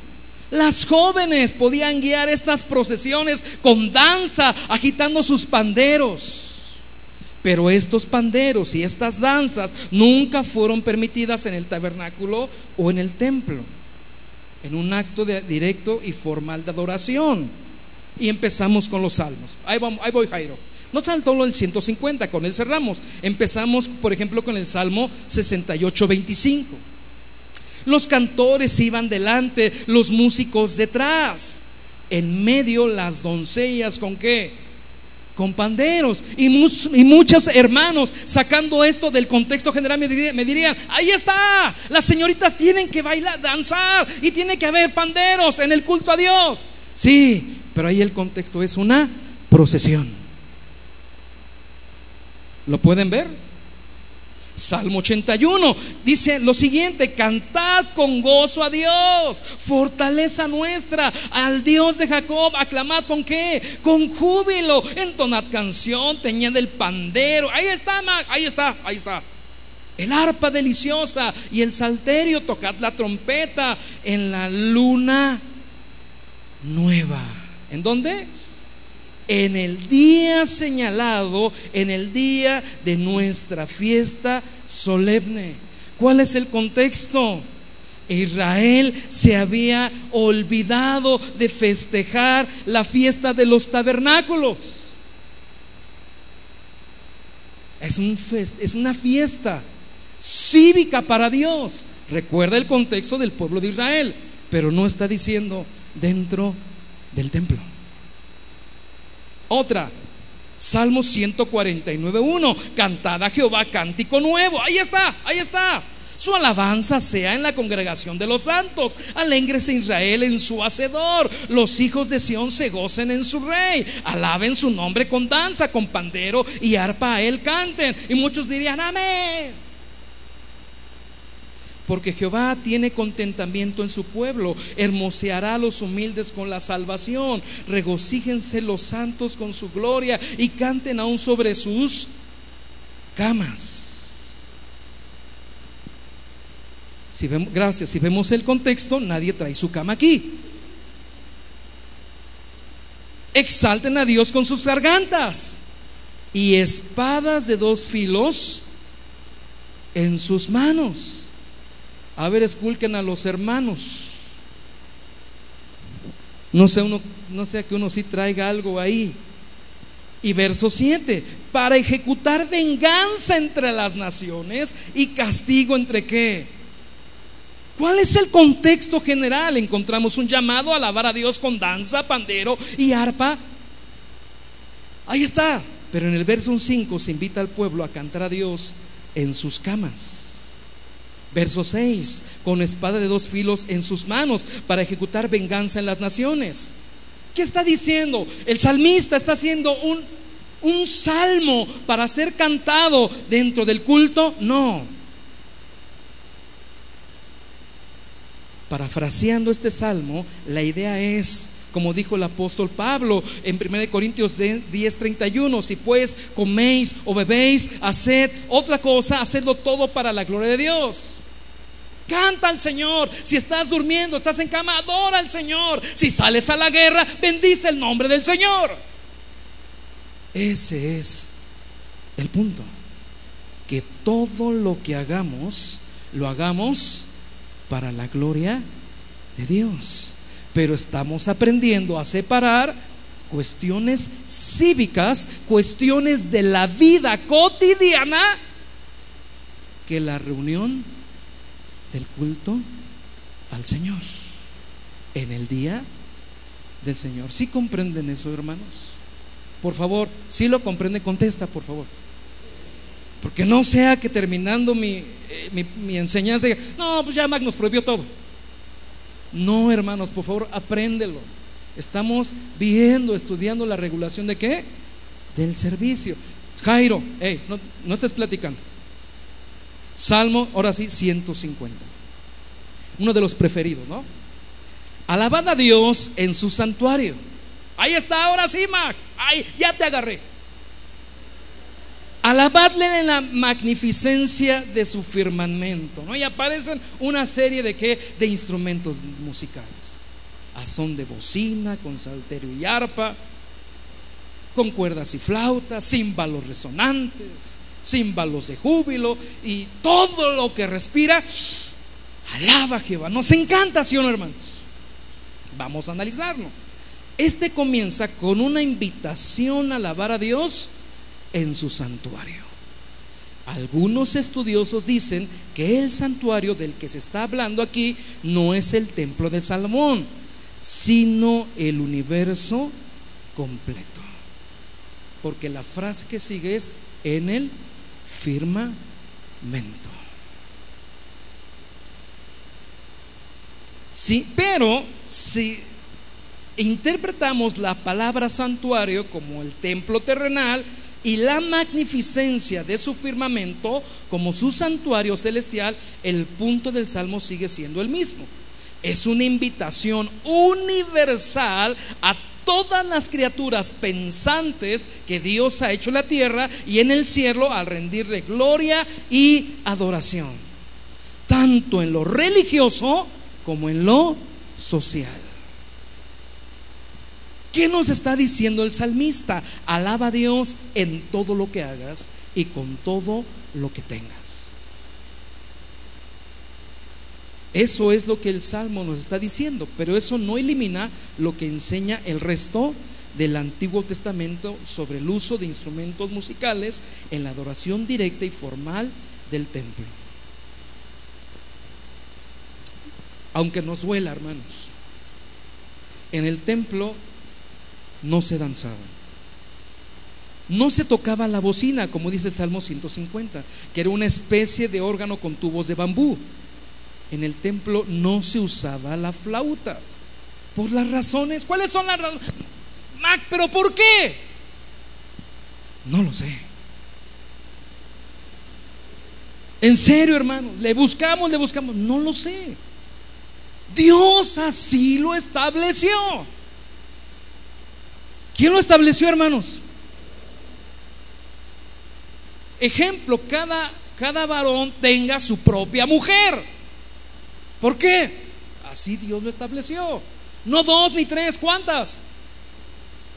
Las jóvenes podían guiar estas procesiones con danza, agitando sus panderos. Pero estos panderos y estas danzas nunca fueron permitidas en el tabernáculo o en el templo en un acto de, directo y formal de adoración. Y empezamos con los salmos. Ahí, vamos, ahí voy, Jairo. No solo el 150, con él cerramos. Empezamos, por ejemplo, con el Salmo 68, 25. Los cantores iban delante, los músicos detrás. En medio las doncellas con qué? Con panderos. Y, muchos hermanos, sacando esto del contexto general, me dirían, me dirían, ahí está, las señoritas tienen que bailar, danzar y tiene que haber panderos en el culto a Dios. Sí, pero ahí el contexto es una procesión. ¿Lo pueden ver? Salmo 81 dice lo siguiente, cantad con gozo a Dios, fortaleza nuestra, al Dios de Jacob, aclamad con qué, con júbilo, entonad canción, teñed el pandero, ahí está, ahí está, ahí está. El arpa deliciosa y el salterio, tocad la trompeta en la luna nueva. ¿En dónde? En el día señalado, en el día de nuestra fiesta solemne. ¿Cuál es el contexto? Israel se había olvidado de festejar la fiesta de los tabernáculos. Es, un es una fiesta cívica para Dios. Recuerda el contexto del pueblo de Israel, pero no está diciendo dentro del templo. Otra, Salmo 149.1, cantad a Jehová cántico nuevo. Ahí está, ahí está. Su alabanza sea en la congregación de los santos. Aléngrese Israel en su hacedor. Los hijos de Sión se gocen en su rey. Alaben su nombre con danza, con pandero y arpa a él canten. Y muchos dirían, amén porque Jehová tiene contentamiento en su pueblo, hermoseará a los humildes con la salvación, regocíjense los santos con su gloria y canten aún sobre sus camas. Si vemos, gracias, si vemos el contexto, nadie trae su cama aquí. Exalten a Dios con sus gargantas y espadas de dos filos en sus manos a ver, esculquen a los hermanos. No sé, uno, no sea que uno sí traiga algo ahí. Y verso 7, para ejecutar venganza entre las naciones y castigo entre qué. ¿Cuál es el contexto general? Encontramos un llamado a alabar a Dios con danza, pandero y arpa. Ahí está. Pero en el verso 5 se invita al pueblo a cantar a Dios en sus camas. Verso 6, con espada de dos filos en sus manos para ejecutar venganza en las naciones. ¿Qué está diciendo? El salmista está haciendo un, un salmo para ser cantado dentro del culto. No. Parafraseando este salmo, la idea es como dijo el apóstol Pablo en 1 Corintios 10:31, si pues coméis o bebéis, haced otra cosa, hacedlo todo para la gloria de Dios. Canta al Señor. Si estás durmiendo, estás en cama, adora al Señor. Si sales a la guerra, bendice el nombre del Señor. Ese es el punto. Que todo lo que hagamos, lo hagamos para la gloria de Dios. Pero estamos aprendiendo a separar cuestiones cívicas, cuestiones de la vida cotidiana, que la reunión del culto al Señor en el día del Señor. ¿Sí comprenden eso, hermanos? Por favor, si lo comprende, contesta, por favor. Porque no sea que terminando mi, eh, mi, enseñanza, no, pues ya Mac nos prohibió todo. No, hermanos, por favor, apréndelo. Estamos viendo, estudiando la regulación de qué? Del servicio. Jairo, no, no estés platicando. Salmo, ahora sí, 150. Uno de los preferidos, ¿no? Alabad a Dios en su santuario. Ahí está, ahora sí, Mac. Ahí, ya te agarré. Alabadle en la magnificencia de su firmamento, ¿no? Y aparecen una serie de qué? De instrumentos musicales. A son de bocina, con salterio y arpa, con cuerdas y flautas, címbalos resonantes, címbalos de júbilo y todo lo que respira, alaba a Jehová. Nos encanta, ¿sí o no, hermanos? Vamos a analizarlo. Este comienza con una invitación a alabar a Dios en su santuario. Algunos estudiosos dicen que el santuario del que se está hablando aquí no es el templo de Salomón, sino el universo completo. Porque la frase que sigue es en el firmamento. Sí, pero si interpretamos la palabra santuario como el templo terrenal y la magnificencia de su firmamento como su santuario celestial, el punto del salmo sigue siendo el mismo. Es una invitación universal a todas las criaturas pensantes que Dios ha hecho en la tierra y en el cielo al rendirle gloria y adoración, tanto en lo religioso como en lo social. ¿Qué nos está diciendo el salmista? Alaba a Dios en todo lo que hagas y con todo lo que tengas. Eso es lo que el Salmo nos está diciendo, pero eso no elimina lo que enseña el resto del Antiguo Testamento sobre el uso de instrumentos musicales en la adoración directa y formal del templo. Aunque nos duela, hermanos, en el templo no se danzaba. No se tocaba la bocina, como dice el Salmo 150, que era una especie de órgano con tubos de bambú en el templo no se usaba la flauta. Por las razones. ¿Cuáles son las razones? Mac, pero ¿por qué? No lo sé. En serio, hermano, le buscamos, le buscamos. No lo sé. Dios así lo estableció. ¿Quién lo estableció, hermanos? Ejemplo, cada, cada varón tenga su propia mujer. ¿Por qué? Así Dios lo estableció. No dos ni tres, ¿cuántas?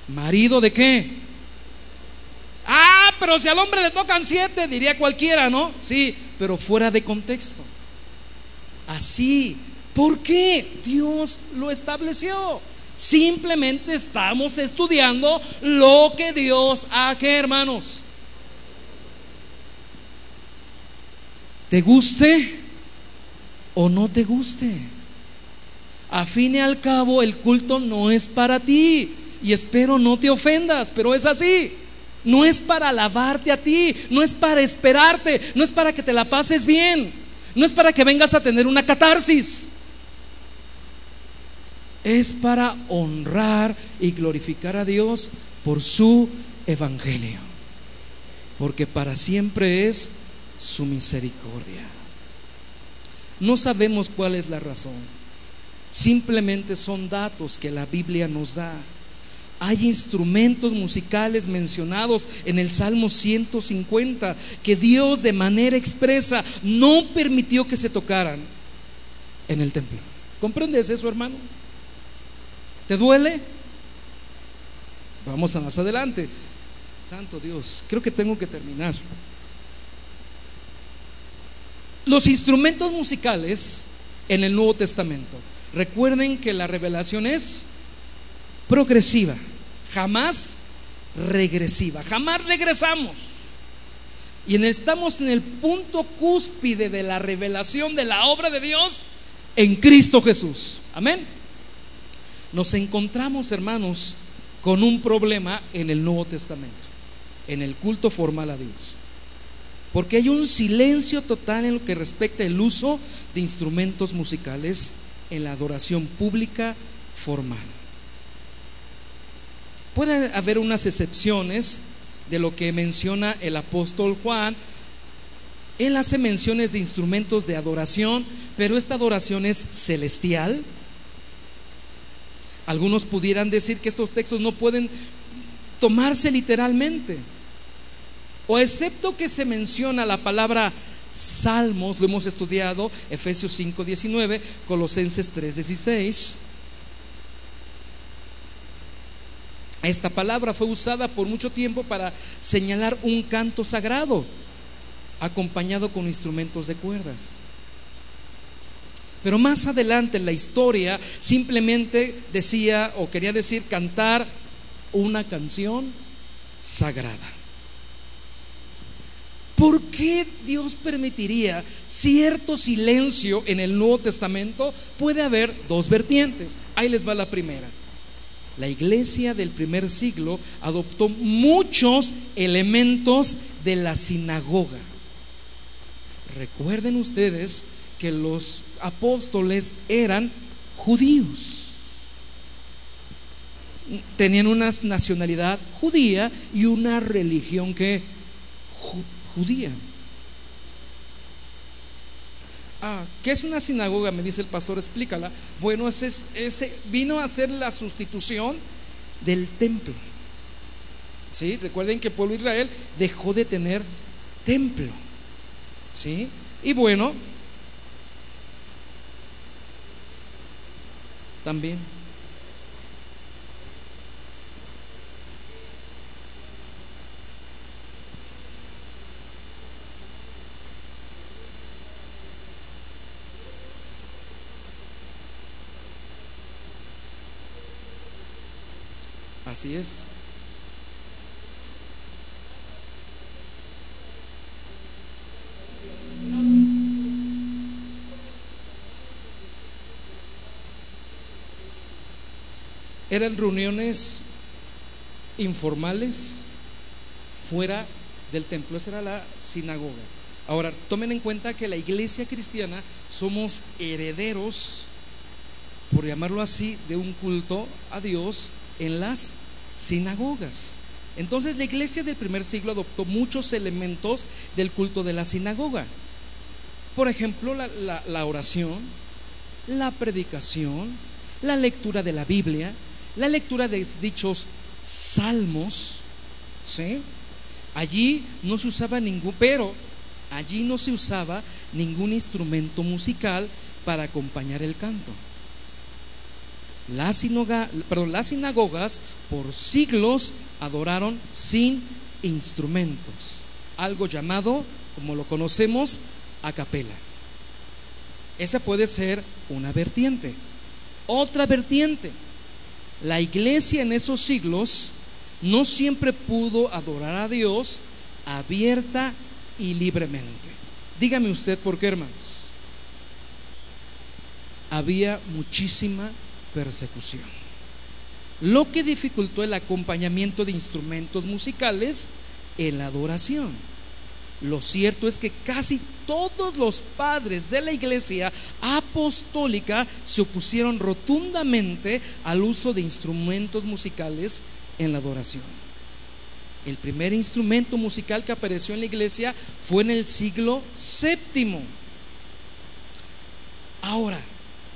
¿Marido de qué? Ah, pero si al hombre le tocan siete, diría cualquiera, ¿no? Sí, pero fuera de contexto. Así. ¿Por qué? Dios lo estableció. Simplemente estamos estudiando lo que Dios ha que, hermanos. ¿Te guste? O no te guste. A fin y al cabo, el culto no es para ti. Y espero no te ofendas, pero es así. No es para alabarte a ti, no es para esperarte, no es para que te la pases bien, no es para que vengas a tener una catarsis. Es para honrar y glorificar a Dios por su evangelio, porque para siempre es su misericordia. No sabemos cuál es la razón. Simplemente son datos que la Biblia nos da. Hay instrumentos musicales mencionados en el Salmo 150 que Dios de manera expresa no permitió que se tocaran en el templo. ¿Comprendes eso, hermano? ¿Te duele? Vamos a más adelante. Santo Dios, creo que tengo que terminar. Los instrumentos musicales en el Nuevo Testamento. Recuerden que la revelación es progresiva, jamás regresiva, jamás regresamos. Y estamos en el punto cúspide de la revelación de la obra de Dios en Cristo Jesús. Amén. Nos encontramos, hermanos, con un problema en el Nuevo Testamento, en el culto formal a Dios. Porque hay un silencio total en lo que respecta el uso de instrumentos musicales en la adoración pública formal. Puede haber unas excepciones de lo que menciona el apóstol Juan. Él hace menciones de instrumentos de adoración, pero esta adoración es celestial. Algunos pudieran decir que estos textos no pueden tomarse literalmente. O excepto que se menciona la palabra salmos, lo hemos estudiado, Efesios 5, 19, Colosenses 3, 16. Esta palabra fue usada por mucho tiempo para señalar un canto sagrado, acompañado con instrumentos de cuerdas. Pero más adelante en la historia simplemente decía o quería decir cantar una canción sagrada. ¿Por qué Dios permitiría cierto silencio en el Nuevo Testamento? Puede haber dos vertientes. Ahí les va la primera. La iglesia del primer siglo adoptó muchos elementos de la sinagoga. Recuerden ustedes que los apóstoles eran judíos. Tenían una nacionalidad judía y una religión que judía. Ah, ¿qué es una sinagoga? Me dice el pastor, explícala. Bueno, ese, ese vino a ser la sustitución del templo. ¿Sí? Recuerden que el pueblo Israel dejó de tener templo. ¿Sí? Y bueno, también Así es. Eran reuniones informales fuera del templo, esa era la sinagoga. Ahora, tomen en cuenta que la iglesia cristiana somos herederos, por llamarlo así, de un culto a Dios en las sinagogas. Entonces la iglesia del primer siglo adoptó muchos elementos del culto de la sinagoga. Por ejemplo, la, oración, la predicación, la lectura de la Biblia, la lectura de dichos salmos. ¿sí? Allí no se usaba ningún, pero allí no se usaba ningún instrumento musical para acompañar el canto. Las, las sinagogas por siglos adoraron sin instrumentos, algo llamado, como lo conocemos, a capela. Esa puede ser una vertiente. Otra vertiente, la iglesia en esos siglos no siempre pudo adorar a Dios abierta y libremente. Dígame usted por qué, hermanos. Había muchísima persecución. Lo que dificultó el acompañamiento de instrumentos musicales en la adoración. Lo cierto es que casi todos los padres de la iglesia apostólica se opusieron rotundamente al uso de instrumentos musicales en la adoración. El primer instrumento musical que apareció en la iglesia fue en el siglo séptimo. Ahora,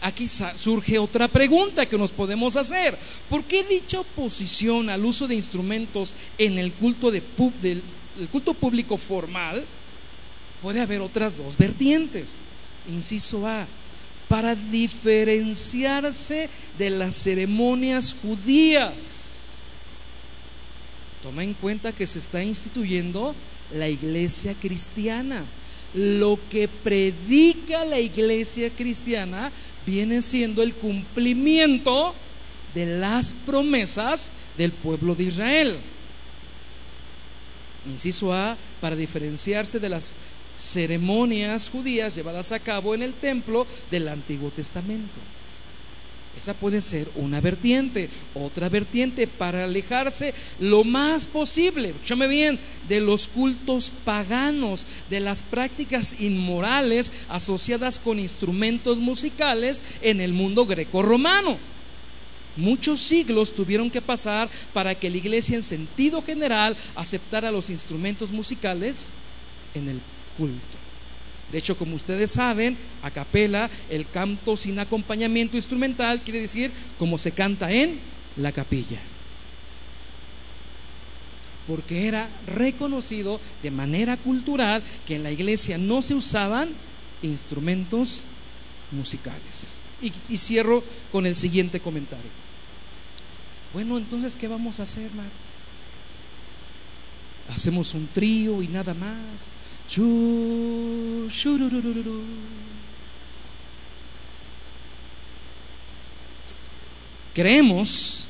aquí surge otra pregunta que nos podemos hacer. ¿Por qué dicha oposición al uso de instrumentos en el culto, de, del, culto público formal? Puede haber otras dos vertientes. Inciso A, para diferenciarse de las ceremonias judías. Toma en cuenta que se está instituyendo la iglesia cristiana. Lo que predica la iglesia cristiana viene siendo el cumplimiento de las promesas del pueblo de Israel. Inciso A, para diferenciarse de las ceremonias judías llevadas a cabo en el templo del Antiguo Testamento. Esa puede ser una vertiente. Otra vertiente para alejarse lo más posible, escúchame bien, de los cultos paganos, de las prácticas inmorales asociadas con instrumentos musicales en el mundo greco-romano. Muchos siglos tuvieron que pasar para que la iglesia en sentido general aceptara los instrumentos musicales en el culto. De hecho, como ustedes saben, a capela, el canto sin acompañamiento instrumental quiere decir como se canta en la capilla. Porque era reconocido de manera cultural que en la iglesia no se usaban instrumentos musicales. Y, cierro con el siguiente comentario. Bueno, entonces, ¿qué vamos a hacer, Mar? Hacemos un trío y nada más Creemos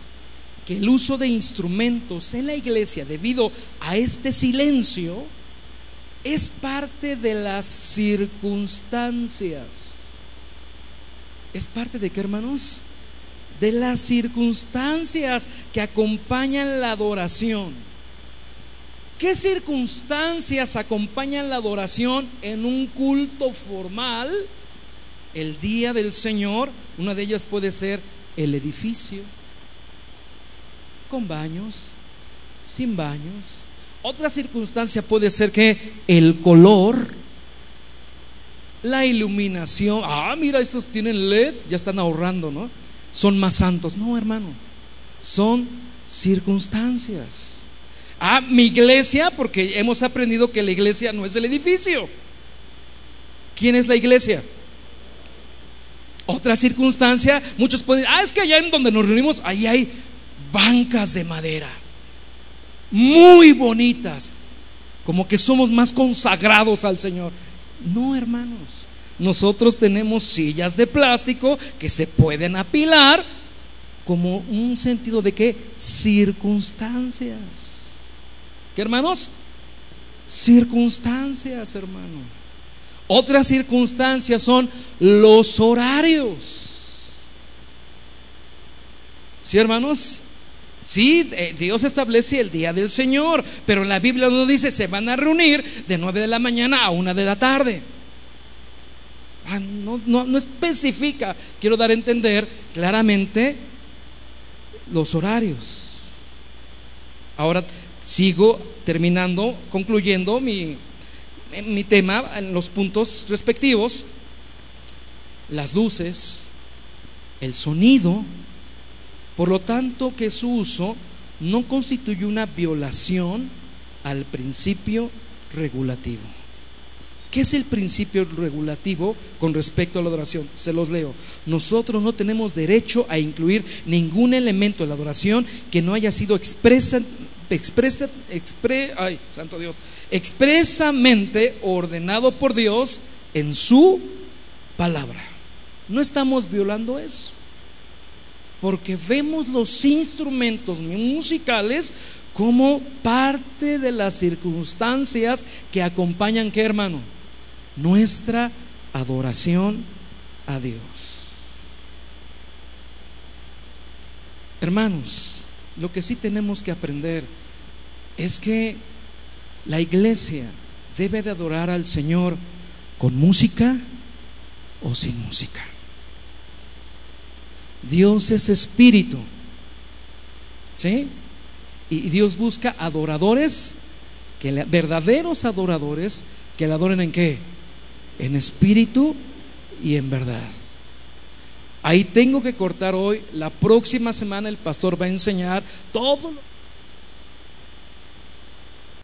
que el uso de instrumentos en la iglesia debido a este silencio es parte de las circunstancias. ¿Es parte de qué, hermanos? De las circunstancias que acompañan la adoración. ¿Qué circunstancias acompañan la adoración en un culto formal? El día del Señor, una de ellas puede ser el edificio, con baños, sin baños. Otra circunstancia puede ser que el color, la iluminación. Ah, mira, estos tienen LED, ya están ahorrando, ¿no? Son más santos. No, hermano, son circunstancias. Ah, mi iglesia, porque hemos aprendido que la iglesia no es el edificio. ¿Quién es la iglesia? Otra circunstancia, muchos pueden, ah, es que allá en donde nos reunimos, ahí hay bancas de madera muy bonitas, como que somos más consagrados al Señor. No, hermanos, nosotros tenemos sillas de plástico que se pueden apilar como un sentido de qué? Circunstancias. ¿Qué hermanos? Circunstancias, hermano. Otras circunstancias son los horarios. ¿Sí, hermanos? Sí, eh, Dios establece el día del Señor, pero la Biblia no dice se van a reunir de 9 de la mañana a 1 de la tarde. Ah, no, no especifica, quiero dar a entender claramente los horarios. Ahora sigo terminando, concluyendo mi, mi tema en los puntos respectivos. Las luces, el sonido, por lo tanto, que su uso no constituye una violación al principio regulativo. ¿Qué es el principio regulativo con respecto a la adoración? Se los leo. Nosotros no tenemos derecho a incluir ningún elemento de la adoración que no haya sido expresa, expresa, ay, santo Dios, expresamente ordenado por Dios en su palabra. No estamos violando eso porque vemos los instrumentos musicales como parte de las circunstancias que acompañan, ¿qué hermano? Nuestra adoración a Dios. Hermanos, lo que sí tenemos que aprender es que la iglesia debe de adorar al Señor con música o sin música. Dios es espíritu. ¿Sí? Y Dios busca adoradores, que verdaderos adoradores, que le adoren en qué? En espíritu y en verdad. Ahí tengo que cortar hoy. La próxima semana el pastor va a enseñar todo lo